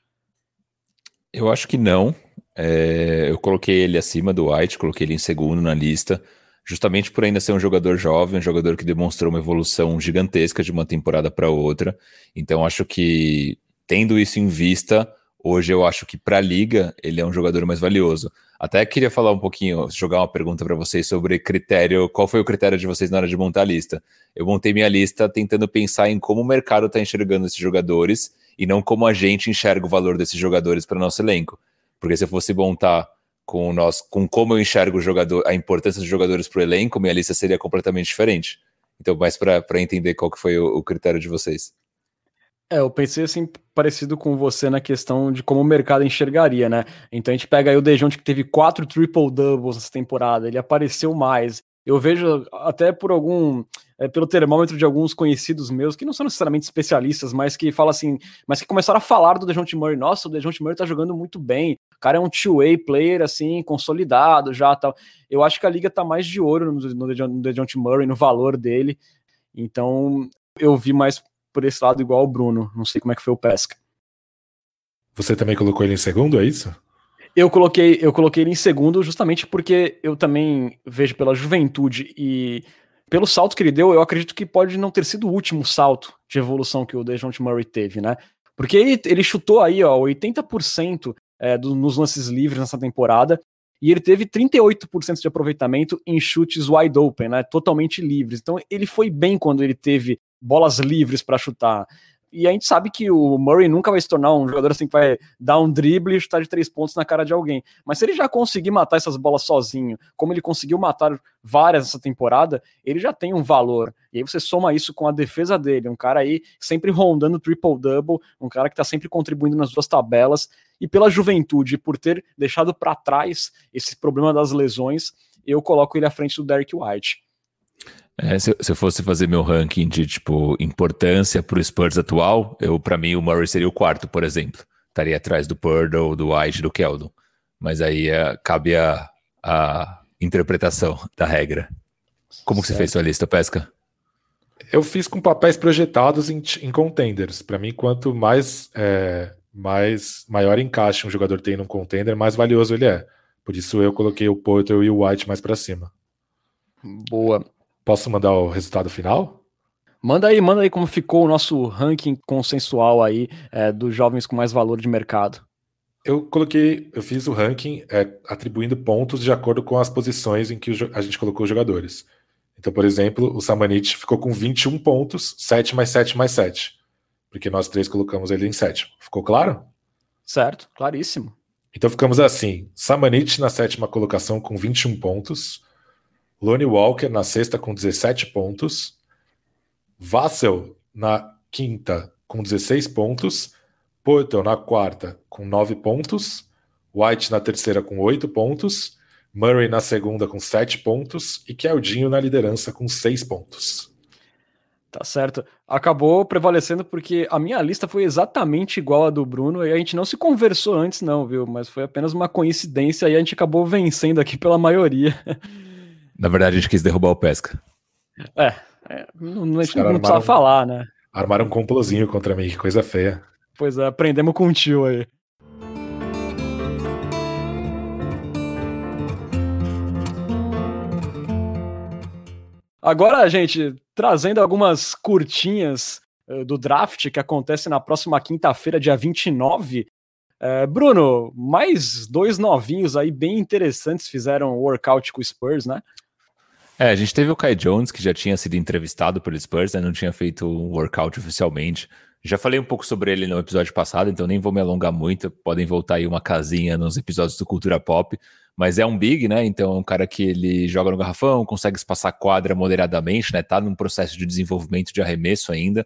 Eu acho que não. É, eu coloquei ele acima do White, coloquei ele em segundo na lista, justamente por ainda ser um jogador jovem, um jogador que demonstrou uma evolução gigantesca de uma temporada para outra. Então acho que tendo isso em vista, hoje eu acho que para a liga ele é um jogador mais valioso. Até queria falar um pouquinho, jogar uma pergunta para vocês sobre critério. Qual foi o critério de vocês na hora de montar a lista? Eu montei minha lista tentando pensar em como o mercado está enxergando esses jogadores e não como a gente enxerga o valor desses jogadores para o nosso elenco. Porque se eu fosse montar com nós, com como eu enxergo o jogador, a importância dos jogadores para o elenco, minha lista seria completamente diferente. Então, mais para entender qual que foi o, o critério de vocês. É, eu pensei assim, parecido com você na questão de como o mercado enxergaria, né? Então a gente pega aí o Dejounte que teve quatro triple-doubles nessa temporada, ele apareceu mais. Eu vejo até por algum, é, pelo termômetro de alguns conhecidos meus, que não são necessariamente especialistas, mas que falam assim, mas que começaram a falar do Dejounte Murray, nossa, o Dejounte Murray tá jogando muito bem, o cara é um two-way player, assim, consolidado já, tal. Eu acho que a liga tá mais de olho no, no, no Dejounte Murray, no valor dele, então eu vi mais por esse lado igual o Bruno. Não sei como é que foi o Pesca. Você também colocou ele em segundo, é isso? Eu coloquei, eu coloquei ele em segundo justamente porque eu também vejo pela juventude e pelo salto que ele deu, eu acredito que pode não ter sido o último salto de evolução que o DeJounte Murray teve, né? Porque ele, ele chutou aí, ó, 80% é, do, nos lances livres nessa temporada e ele teve 38% de aproveitamento em chutes wide open, né? Totalmente livres. Então ele foi bem quando ele teve bolas livres para chutar. E a gente sabe que o Murray nunca vai se tornar um jogador assim que vai dar um drible e chutar de três pontos na cara de alguém. Mas se ele já conseguir matar essas bolas sozinho, como ele conseguiu matar várias essa temporada, ele já tem um valor. E aí você soma isso com a defesa dele, um cara aí sempre rondando triple-double, um cara que está sempre contribuindo nas duas tabelas. E pela juventude, por ter deixado para trás esse problema das lesões, eu coloco ele à frente do Derek White. É, se, se, eu fosse fazer meu ranking de tipo importância para o Spurs atual, eu para mim o Murray seria o quarto, por exemplo. Estaria atrás do Purdle, do White, do Keldon. Mas aí é, cabe a, a interpretação da regra. Como que você fez sua lista, Pesca? Eu fiz com papéis projetados em, em contenders. Para mim, quanto mais, é, mais maior encaixe um jogador tem num contender, mais valioso ele é. Por isso eu coloquei o Porter e o White mais para cima. Boa. Posso mandar o resultado final? Manda aí, manda aí como ficou o nosso ranking consensual aí é, dos jovens com mais valor de mercado. Eu coloquei, eu fiz o ranking é, atribuindo pontos de acordo com as posições em que a gente colocou os jogadores. Então, por exemplo, o Samanit ficou com 21 pontos, 7 mais 7 mais 7. Porque nós três colocamos ele em sétimo. Ficou claro? Certo, claríssimo. Então ficamos assim: Samanit na sétima colocação com 21 pontos. Lonnie Walker na sexta com 17 pontos. Vassell na quinta com 16 pontos. Porto na quarta com 9 pontos. White na terceira com 8 pontos. Murray na segunda com 7 pontos. E Keldinho na liderança com 6 pontos. Tá certo. Acabou prevalecendo porque a minha lista foi exatamente igual à do Bruno e a gente não se conversou antes, não, viu? Mas foi apenas uma coincidência e a gente acabou vencendo aqui pela maioria. Na verdade, a gente quis derrubar o Pesca. É, é não, gente não precisa falar, né? Armaram um complozinho contra mim, que coisa feia. Pois é, aprendemos com o tio aí. Agora, gente, trazendo algumas curtinhas uh, do draft que acontece na próxima quinta-feira, dia 29. Uh, Bruno, mais dois novinhos aí bem interessantes fizeram workout com o Spurs, né? É, a gente teve o Kai Jones, que já tinha sido entrevistado pelo Spurs, né? não tinha feito um workout oficialmente. Já falei um pouco sobre ele no episódio passado, então nem vou me alongar muito. Podem voltar aí uma casinha nos episódios do Cultura Pop mas é um big, né? Então é um cara que ele joga no garrafão, consegue espaçar quadra moderadamente, né? Tá num processo de desenvolvimento de arremesso ainda.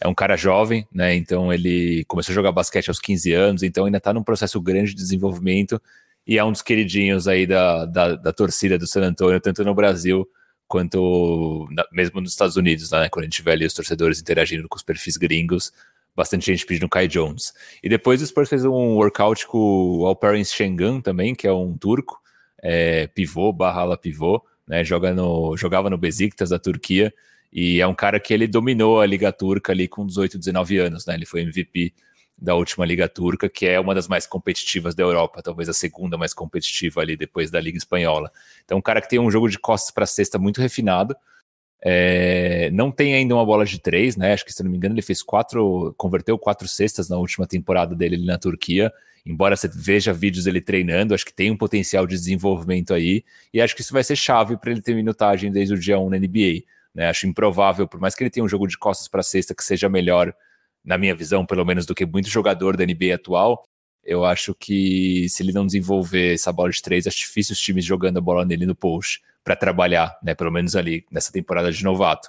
É um cara jovem, né? Então ele começou a jogar basquete aos 15 anos, então ainda tá num processo grande de desenvolvimento e é um dos queridinhos aí da, da, da torcida do San Antonio, tanto no Brasil quanto na, mesmo nos Estados Unidos, né? Quando a gente vê ali os torcedores interagindo com os perfis gringos, bastante gente pedindo Kai Jones. E depois o Spurs fez um workout com o Alperen Şengün também, que é um turco, é, pivô, barra ala pivô, né, joga no, jogava no Besiktas da Turquia, e é um cara que ele dominou a Liga Turca ali com 18, 19 anos, né, ele foi MVP da última Liga Turca, que é uma das mais competitivas da Europa, talvez a segunda mais competitiva ali depois da Liga Espanhola. Então, um cara que tem um jogo de costas para cesta muito refinado, é, não tem ainda uma bola de três, né? Acho que, se não me engano, ele fez quatro, converteu quatro cestas na última temporada dele ali na Turquia. Embora você veja vídeos dele treinando, acho que tem um potencial de desenvolvimento aí. E acho que isso vai ser chave para ele ter minutagem desde o dia 1 na NBA. Né? Acho improvável, por mais que ele tenha um jogo de costas para cesta que seja melhor, na minha visão, pelo menos, do que muito jogador da NBA atual. Eu acho que se ele não desenvolver essa bola de três, acho difícil os times jogando a bola nele no post para trabalhar, né? Pelo menos ali nessa temporada de novato.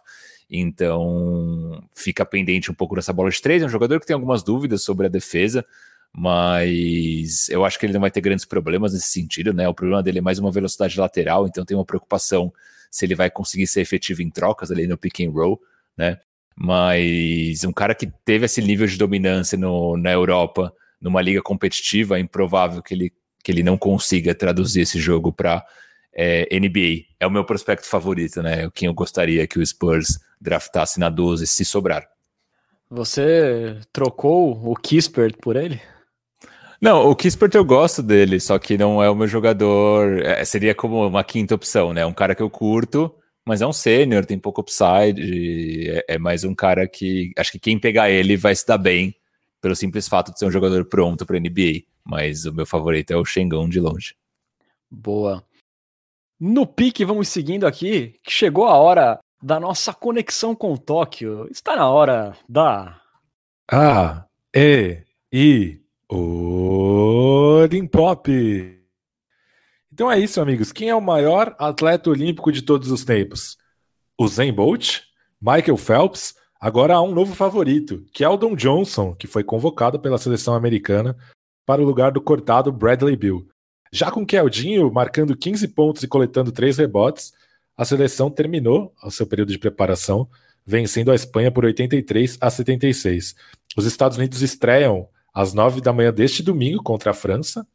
Então fica pendente um pouco dessa bola de três. É um jogador que tem algumas dúvidas sobre a defesa, mas eu acho que ele não vai ter grandes problemas nesse sentido, né? O problema dele é mais uma velocidade lateral, então tem uma preocupação se ele vai conseguir ser efetivo em trocas ali no pick and roll, né? Mas um cara que teve esse nível de dominância no, na Europa, numa liga competitiva, é improvável que ele, que ele não consiga traduzir esse jogo para é, NBA. É o meu prospecto favorito, né? Quem eu gostaria que o Spurs draftasse na 12, se sobrar. Você trocou o Kispert por ele? Não, o Kispert eu gosto dele, só que não é o meu jogador. É, seria como uma quinta opção, né? Um cara que eu curto, mas é um sênior, tem pouco upside. É, é, mais um cara que. Acho que quem pegar ele vai se dar bem, pelo simples fato de ser um jogador pronto para NBA. Mas o meu favorito é o Xengão de longe. Boa. No pique, vamos seguindo aqui, que chegou a hora da nossa conexão com Tóquio. Está na hora da. A, E, I, Olimpop. Então é isso, amigos. Quem é o maior atleta olímpico de todos os tempos? O Zen Bolt? Michael Phelps? Agora há um novo favorito, que é o Don Johnson, que foi convocado pela seleção americana para o lugar do cortado Bradley Bill. Já com Keldinho marcando 15 pontos e coletando 3 rebotes, a seleção terminou o seu período de preparação, vencendo a Espanha por 83 a 76. Os Estados Unidos estreiam às 9 da manhã deste domingo contra a França,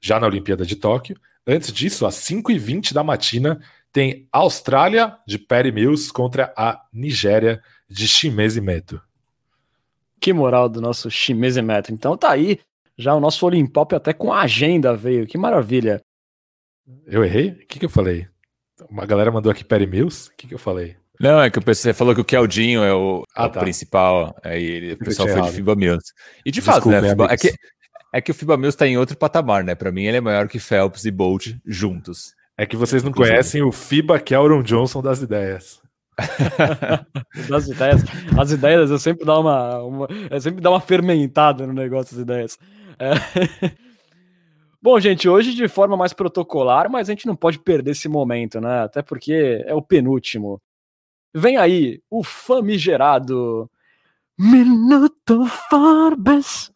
já na Olimpíada de Tóquio. Antes disso, às 5h20 da matina, tem Austrália de Perry Mills contra a Nigéria de Shimezi Meto. Que moral do nosso Shimezi Meto. Então tá aí já o nosso Olimpop até com agenda veio. Que maravilha. Eu errei? O que, que eu falei? Uma galera mandou aqui Perry Mills? O que, que eu falei? Não, é que o você falou que o Keldinho é o, ah, é o tá. principal. Aí o pessoal foi de Fiba Mills. E de fato, né? Fiba, é, que, é que o Fiba Mills tá em outro patamar, né? Para mim, ele é maior que Phelps e Bolt juntos. É que vocês não conhecem o Fiba Kelron Johnson das ideias. das ideias. As ideias eu sempre dá uma, uma eu sempre dá uma fermentada no negócio das ideias. É. Bom, gente, hoje de forma mais protocolar, mas a gente não pode perder esse momento, né? Até porque é o penúltimo. Vem aí o famigerado Minuto Forbes.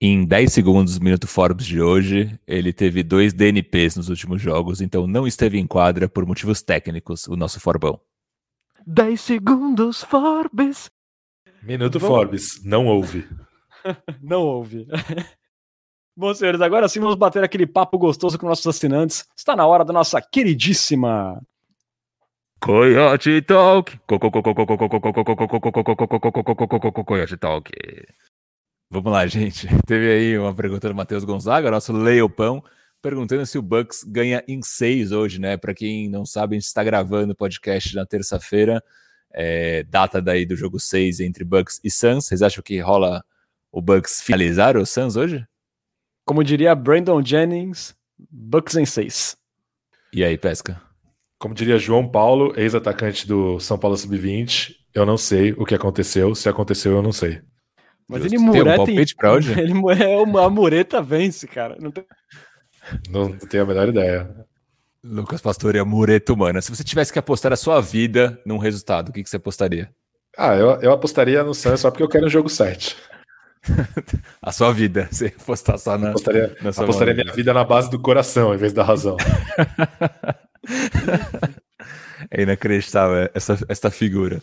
Em 10 segundos do Minuto Forbes de hoje, ele teve dois DNPs nos últimos jogos, então não esteve em quadra por motivos técnicos, o nosso Forbão. 10 segundos, Forbes. Minuto Vamos... Forbes, não ouve. não ouve. Bom, senhores, agora sim vamos bater aquele papo gostoso com nossos assinantes. Está na hora da nossa queridíssima Coyote Talk. Coyote Talk. Vamos lá, gente. Teve aí uma pergunta do Matheus Gonzaga, nosso Leopão, perguntando se o Bucks ganha em seis hoje, né? Para quem não sabe, a gente está gravando o podcast na terça-feira, é, data daí do jogo 6 entre Bucks e Suns. Vocês acham que rola o Bucks finalizar o Suns hoje? Como diria Brandon Jennings, Bucks em seis. E aí, pesca? Como diria João Paulo, ex-atacante do São Paulo Sub-20, eu não sei o que aconteceu. Se aconteceu, eu não sei. Mas Justo. ele mureta. Tem um palpite pra hoje? Ele, é uma mureta vence, cara. Não, tem... não, não tenho a menor ideia. Lucas Pastore, a mureta humana. Se você tivesse que apostar a sua vida num resultado, o que, que você apostaria? Ah, eu, eu apostaria no Suns só porque eu quero um jogo 7. a sua vida, você apostar só na. Apostaria, na sua apostaria minha vida na base do coração em vez da razão. é inacreditável essa, essa figura.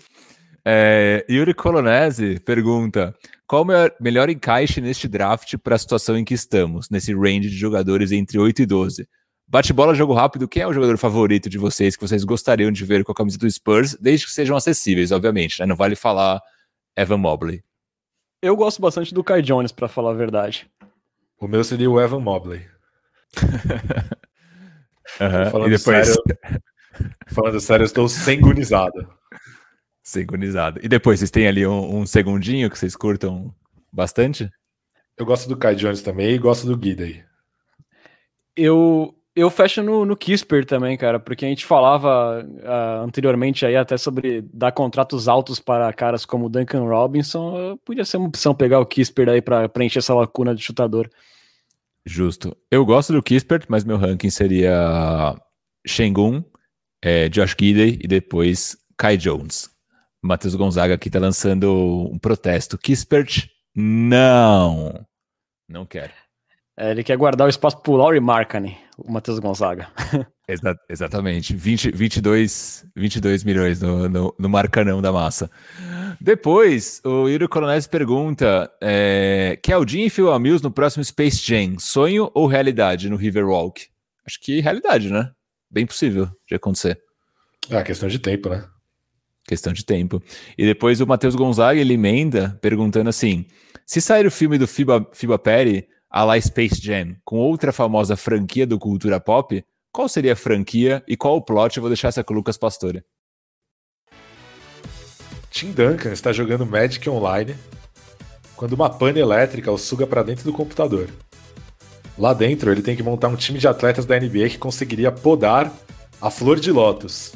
É, Yuri Colonese pergunta: qual o melhor, melhor encaixe neste draft para a situação em que estamos, nesse range de jogadores entre 8 e 12? Bate-bola, jogo rápido, quem é o jogador favorito de vocês que vocês gostariam de ver com a camisa do Spurs, desde que sejam acessíveis, obviamente, né? Não vale falar Evan Mobley. Eu gosto bastante do Kai Jones, para falar a verdade. O meu seria o Evan Mobley. uhum. Falando, e depois... sério, falando sério, eu estou sengunizado. Sincronizado. E depois, vocês têm ali um, um, segundinho que vocês curtam bastante? Eu gosto do Kai Jones também e gosto do Guida Eu, eu fecho no, no Kisper também, cara, porque a gente falava uh, anteriormente aí até sobre dar contratos altos para caras como Duncan Robinson. Podia ser uma opção pegar o Kisper aí para preencher essa lacuna de chutador. Justo. Eu gosto do Kispert, mas meu ranking seria Shengun, é, Josh Gidey e depois Kai Jones. Matheus Gonzaga aqui tá lançando um protesto. Kispert, não. Não quer. É, ele quer guardar o espaço pro Laurie Markany, o Matheus Gonzaga. Exa exatamente. 20, 22, 22 milhões no, no, no marcanão da massa. Depois, o Yuri Coronel pergunta: é, Keldin e Phil Amils no próximo Space Jam, sonho ou realidade no Riverwalk? Acho que realidade, né? Bem possível de acontecer. É questão de tempo, né? Questão de tempo. E depois o Matheus Gonzaga, ele emenda perguntando assim: se sair o filme do Fiba, Fiba Perry, a la Space Jam, com outra famosa franquia do cultura pop, qual seria a franquia e qual o plot? Eu vou deixar essa com o Lucas Pastore. Tim Duncan está jogando Magic Online quando uma pane elétrica o suga para dentro do computador. Lá dentro, ele tem que montar um time de atletas da NBA que conseguiria podar a Flor de Lótus,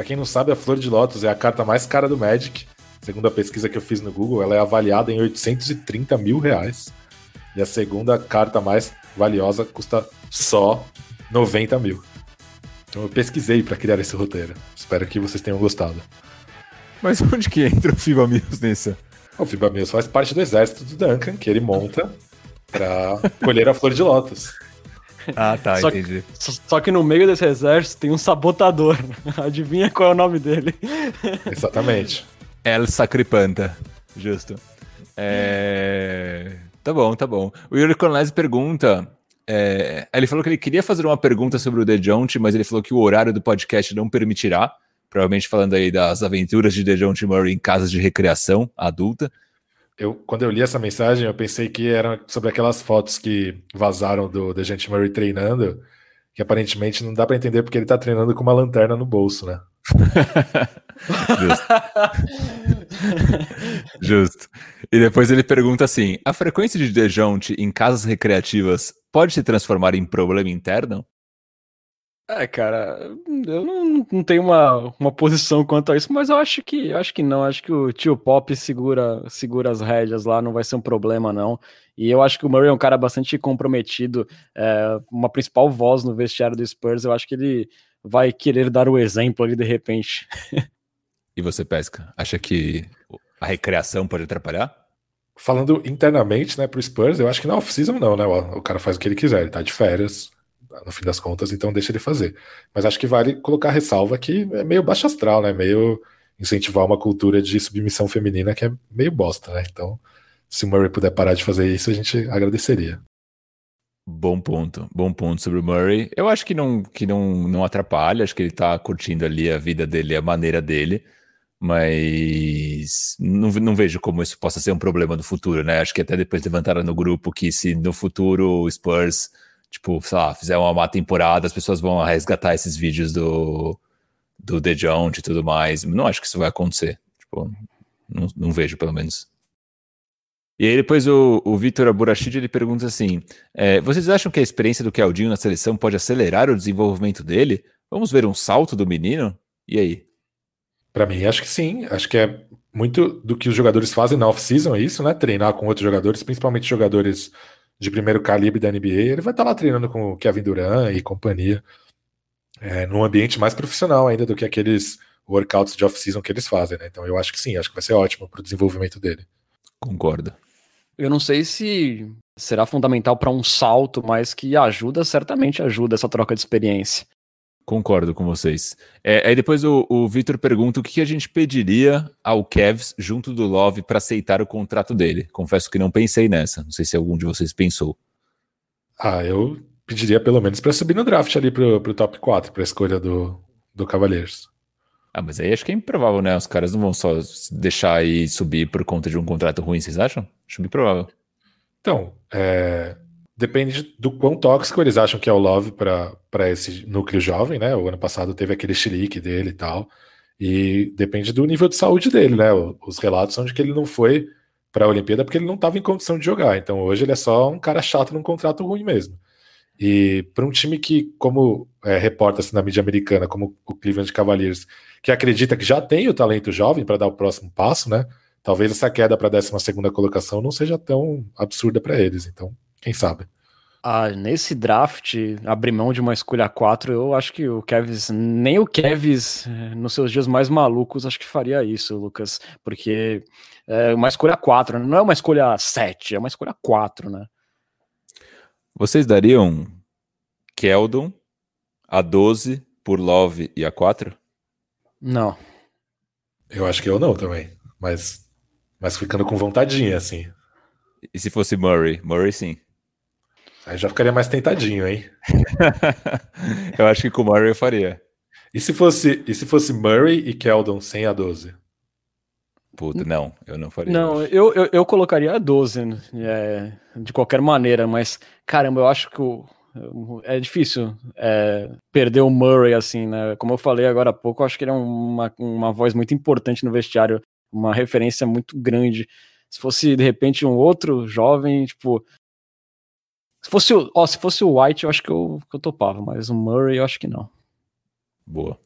para quem não sabe, a Flor de Lótus é a carta mais cara do Magic. Segundo a pesquisa que eu fiz no Google, ela é avaliada em 830 mil reais. E a segunda carta mais valiosa custa só 90 mil. Então eu pesquisei para criar esse roteiro. Espero que vocês tenham gostado. Mas onde que entra o Fiba Mills nisso? O Fiba Mills faz parte do exército do Duncan, que ele monta para colher a Flor de Lótus. Ah, tá, só entendi. Que, só que no meio desse exército tem um sabotador. Adivinha qual é o nome dele? Exatamente. El Sacripanta. Justo. É... Tá bom, tá bom. O Yuri Cornelise pergunta. É... Ele falou que ele queria fazer uma pergunta sobre o Dejounte, mas ele falou que o horário do podcast não permitirá. Provavelmente falando aí das aventuras de Dejounte Murray em casas de recreação adulta eu, quando eu li essa mensagem, eu pensei que era sobre aquelas fotos que vazaram do Dejante Murray treinando, que aparentemente não dá para entender porque ele tá treinando com uma lanterna no bolso, né? Justo. Justo. E depois ele pergunta assim: a frequência de Dejounte em casas recreativas pode se transformar em problema interno? É, cara, eu não, não tenho uma, uma posição quanto a isso, mas eu acho que acho que não. Acho que o tio Pop segura, segura as rédeas lá, não vai ser um problema, não. E eu acho que o Murray é um cara bastante comprometido, é, uma principal voz no vestiário do Spurs. Eu acho que ele vai querer dar o exemplo ali de repente. E você, Pesca, acha que a recreação pode atrapalhar? Falando internamente, né, pro Spurs, eu acho que na off-season não, né? O, o cara faz o que ele quiser, ele tá de férias, no fim das contas, então deixa ele fazer. Mas acho que vale colocar a ressalva que é meio baixo astral, né? Meio incentivar uma cultura de submissão feminina que é meio bosta, né? Então, se o Murray puder parar de fazer isso, a gente agradeceria. Bom ponto, bom ponto sobre o Murray. Eu acho que não, que não, não atrapalha, acho que ele tá curtindo ali a vida dele, a maneira dele, mas não, não vejo como isso possa ser um problema no futuro, né? Acho que até depois levantaram no grupo que se no futuro o Spurs, tipo, sei lá, fizer uma má temporada, as pessoas vão resgatar esses vídeos do, do The Jones e tudo mais. Não acho que isso vai acontecer. Tipo, não, não vejo, pelo menos. E aí depois o, o Vitor ele pergunta assim: é, vocês acham que a experiência do Caldinho na seleção pode acelerar o desenvolvimento dele? Vamos ver um salto do menino? E aí? Para mim, acho que sim. Acho que é muito do que os jogadores fazem na off-season, é isso, né? Treinar com outros jogadores, principalmente jogadores de primeiro calibre da NBA. Ele vai estar tá lá treinando com o Kevin Durant e companhia, é, num ambiente mais profissional ainda do que aqueles workouts de off-season que eles fazem, né? Então eu acho que sim, acho que vai ser ótimo para o desenvolvimento dele. Concordo. Eu não sei se será fundamental para um salto, mas que ajuda, certamente ajuda essa troca de experiência. Concordo com vocês. É, aí depois o, o Victor pergunta o que a gente pediria ao Kevs junto do Love para aceitar o contrato dele. Confesso que não pensei nessa. Não sei se algum de vocês pensou. Ah, eu pediria pelo menos para subir no draft ali pro, pro top 4, para a escolha do, do Cavaliers. Ah, mas aí acho que é improvável, né? Os caras não vão só deixar aí subir por conta de um contrato ruim, vocês acham? Acho improvável. Então, é... depende do quão tóxico eles acham que é o Love para esse núcleo jovem, né? O ano passado teve aquele chilique dele e tal. E depende do nível de saúde dele, né? Os relatos são de que ele não foi para a Olimpíada porque ele não estava em condição de jogar. Então hoje ele é só um cara chato num contrato ruim mesmo. E para um time que, como é, reporta-se na mídia americana, como o Cleveland Cavaliers, que acredita que já tem o talento jovem para dar o próximo passo, né? Talvez essa queda para a 12 colocação não seja tão absurda para eles. Então, quem sabe? Ah, nesse draft, abrir mão de uma escolha 4, eu acho que o Kevs, nem o Kevs, eh, nos seus dias mais malucos, acho que faria isso, Lucas, porque é uma escolha 4, não é uma escolha 7, é uma escolha 4, né? Vocês dariam Keldon a 12 por Love e a 4? Não. Eu acho que eu não também. Mas, mas ficando com vontadinha, assim. E se fosse Murray? Murray sim. Aí já ficaria mais tentadinho, hein? eu acho que com o Murray eu faria. E se fosse, e se fosse Murray e Keldon sem a 12? Puta, não, eu não faria. Não, eu, eu, eu colocaria a 12, é, de qualquer maneira, mas caramba, eu acho que o, é difícil é, perder o Murray assim, né? Como eu falei agora há pouco, eu acho que ele é uma, uma voz muito importante no vestiário, uma referência muito grande. Se fosse de repente um outro jovem, tipo. Se fosse, ó, se fosse o White, eu acho que eu, que eu topava, mas o Murray eu acho que não. Boa.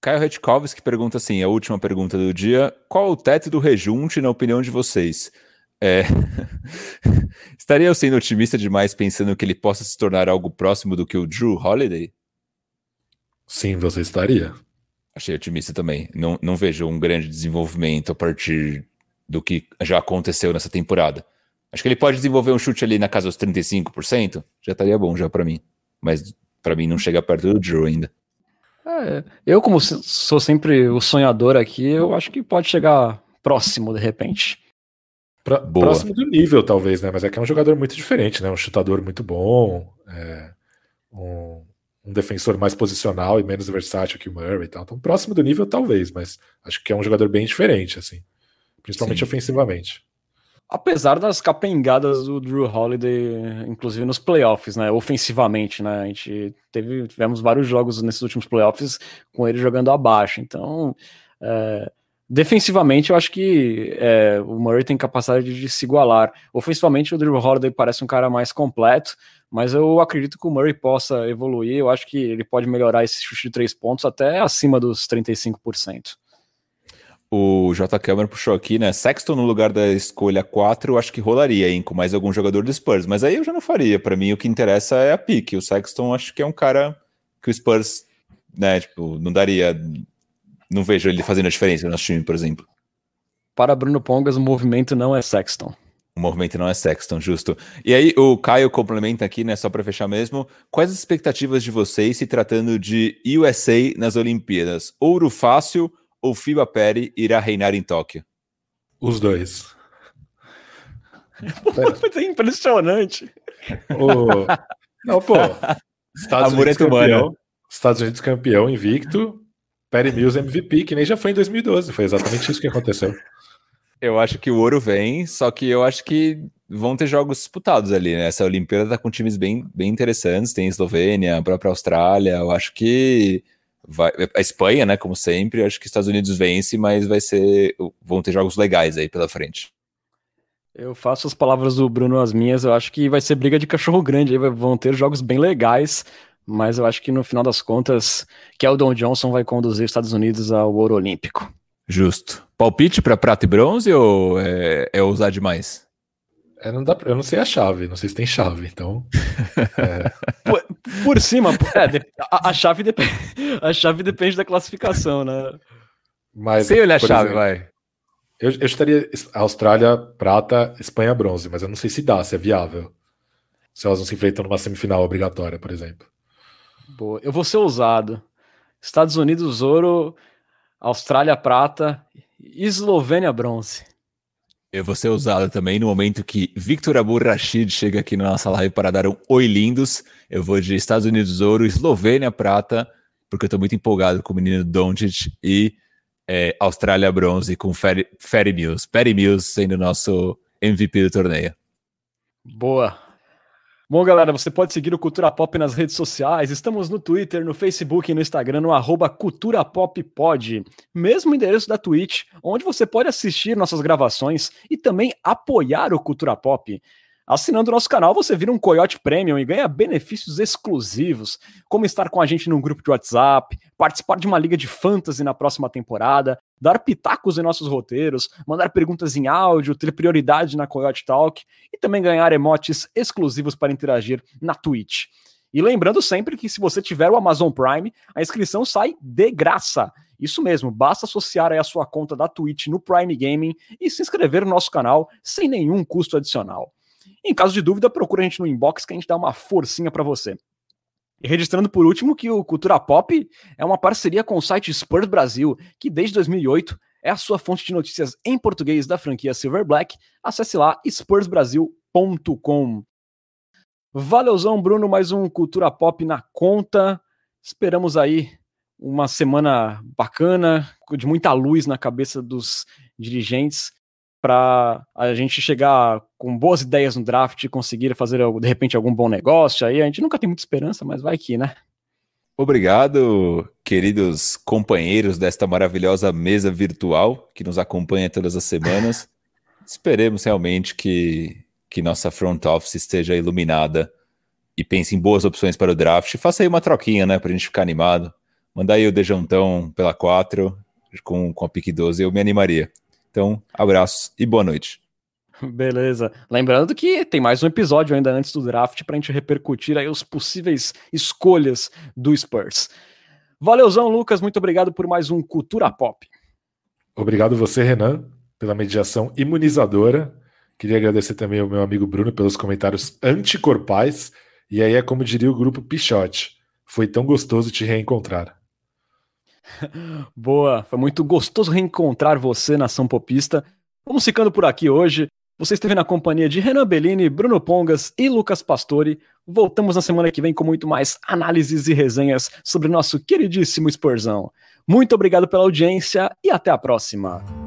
Caio Retkovski pergunta assim: a última pergunta do dia. Qual o teto do rejunte, na opinião de vocês? É... Estaria eu sendo otimista demais pensando que ele possa se tornar algo próximo do que o Drew Holiday? Sim, você estaria. Achei otimista também. Não, não vejo um grande desenvolvimento a partir do que já aconteceu nessa temporada. Acho que ele pode desenvolver um chute ali na casa dos 35%, já estaria bom já para mim. Mas para mim não chega perto do Drew ainda. É, eu, como sou sempre o sonhador aqui, eu acho que pode chegar próximo de repente. Pra, próximo do nível, talvez, né? Mas é que é um jogador muito diferente, né? Um chutador muito bom, é, um, um, defensor mais posicional e menos versátil que o Murray e tal. Então, próximo do nível, talvez, mas acho que é um jogador bem diferente, assim. Principalmente Sim. ofensivamente. Apesar das capengadas do Drew Holiday, inclusive nos playoffs, né? Ofensivamente, né? A gente teve, tivemos vários jogos nesses últimos playoffs com ele jogando abaixo. Então, é, Defensivamente, eu acho que é, o Murray tem capacidade de se igualar. Ofensivamente, o Drew Holiday parece um cara mais completo, mas eu acredito que o Murray possa evoluir. Eu acho que ele pode melhorar esse chute de três pontos até acima dos 35%. O J. Cameron puxou aqui, né? Sexton no lugar da escolha 4, eu acho que rolaria, hein? Com mais algum jogador do Spurs. Mas aí eu já não faria. Para mim, o que interessa é a pique. O Sexton, acho que é um cara que o Spurs, né? Tipo, não daria não vejo ele fazendo a diferença no nosso time, por exemplo. Para Bruno Pongas, o movimento não é Sexton. O movimento não é Sexton, justo. E aí o Caio complementa aqui, né, só para fechar mesmo. Quais as expectativas de vocês se tratando de USA nas Olimpíadas? Ouro fácil ou Fiba Perry irá reinar em Tóquio? Os dois. é impressionante. O... Não, pô. Estados Unidos campeão. Estados Unidos campeão, invicto. Perry Mills MVP, que nem já foi em 2012. Foi exatamente isso que aconteceu. Eu acho que o ouro vem, só que eu acho que vão ter jogos disputados ali, né? Essa Olimpíada tá com times bem, bem interessantes, tem Eslovênia, a própria Austrália, eu acho que vai, a Espanha, né, como sempre, acho que Estados Unidos vence, mas vai ser, vão ter jogos legais aí pela frente. Eu faço as palavras do Bruno as minhas, eu acho que vai ser briga de cachorro grande, aí vão ter jogos bem legais, mas eu acho que no final das contas, Keldon Johnson vai conduzir os Estados Unidos ao ouro olímpico. Justo. Palpite para prata e bronze ou é, é ousar demais? É, não dá, eu não sei a chave, não sei se tem chave, então. É... Por, por, cima, é, a, a, chave depende, a chave depende da classificação, né? Mas, Sem olhar a chave, exemplo, vai. Eu, eu estaria Austrália, prata, Espanha, bronze, mas eu não sei se dá, se é viável. Se elas não se enfrentam numa semifinal obrigatória, por exemplo. Boa. Eu vou ser ousado. Estados Unidos, ouro, Austrália, prata, Eslovênia, bronze. Eu vou ser usado também no momento que Victor Abu Rashid chega aqui na nossa live para dar um oi lindos. Eu vou de Estados Unidos ouro, Eslovênia prata, porque eu estou muito empolgado com o menino Doncic e é, Austrália bronze com Ferry, Mills. Ferry Mills sendo nosso MVP do torneio. Boa. Bom, galera, você pode seguir o Cultura Pop nas redes sociais. Estamos no Twitter, no Facebook e no Instagram, no arroba Cultura Pop Pod. Mesmo endereço da Twitch, onde você pode assistir nossas gravações e também apoiar o Cultura Pop. Assinando o nosso canal, você vira um Coyote Premium e ganha benefícios exclusivos, como estar com a gente num grupo de WhatsApp, participar de uma liga de fantasy na próxima temporada, dar pitacos em nossos roteiros, mandar perguntas em áudio, ter prioridade na Coyote Talk e também ganhar emotes exclusivos para interagir na Twitch. E lembrando sempre que se você tiver o Amazon Prime, a inscrição sai de graça. Isso mesmo, basta associar a sua conta da Twitch no Prime Gaming e se inscrever no nosso canal sem nenhum custo adicional. Em caso de dúvida, procura a gente no inbox que a gente dá uma forcinha para você. E registrando por último que o Cultura Pop é uma parceria com o site Spurs Brasil, que desde 2008 é a sua fonte de notícias em português da franquia Silver Black. Acesse lá spursbrasil.com. Valeuzão, Bruno, mais um Cultura Pop na conta. Esperamos aí uma semana bacana, de muita luz na cabeça dos dirigentes para a gente chegar com boas ideias no draft e conseguir fazer de repente algum bom negócio. Aí a gente nunca tem muita esperança, mas vai que, né? Obrigado, queridos companheiros desta maravilhosa mesa virtual que nos acompanha todas as semanas. Esperemos realmente que, que nossa front office esteja iluminada e pense em boas opções para o draft. Faça aí uma troquinha, né, para a gente ficar animado. Mandar aí o Dejantão pela 4 com, com a pick 12, eu me animaria. Então, abraços e boa noite. Beleza. Lembrando que tem mais um episódio ainda antes do draft para a gente repercutir aí os possíveis escolhas do Spurs. Valeuzão, Lucas. Muito obrigado por mais um Cultura Pop. Obrigado você, Renan, pela mediação imunizadora. Queria agradecer também ao meu amigo Bruno pelos comentários anticorpais. E aí é como diria o grupo Pichote. Foi tão gostoso te reencontrar. Boa, foi muito gostoso reencontrar você, nação popista. Vamos ficando por aqui hoje. Você esteve na companhia de Renan Bellini, Bruno Pongas e Lucas Pastore. Voltamos na semana que vem com muito mais análises e resenhas sobre nosso queridíssimo Spursão. Muito obrigado pela audiência e até a próxima.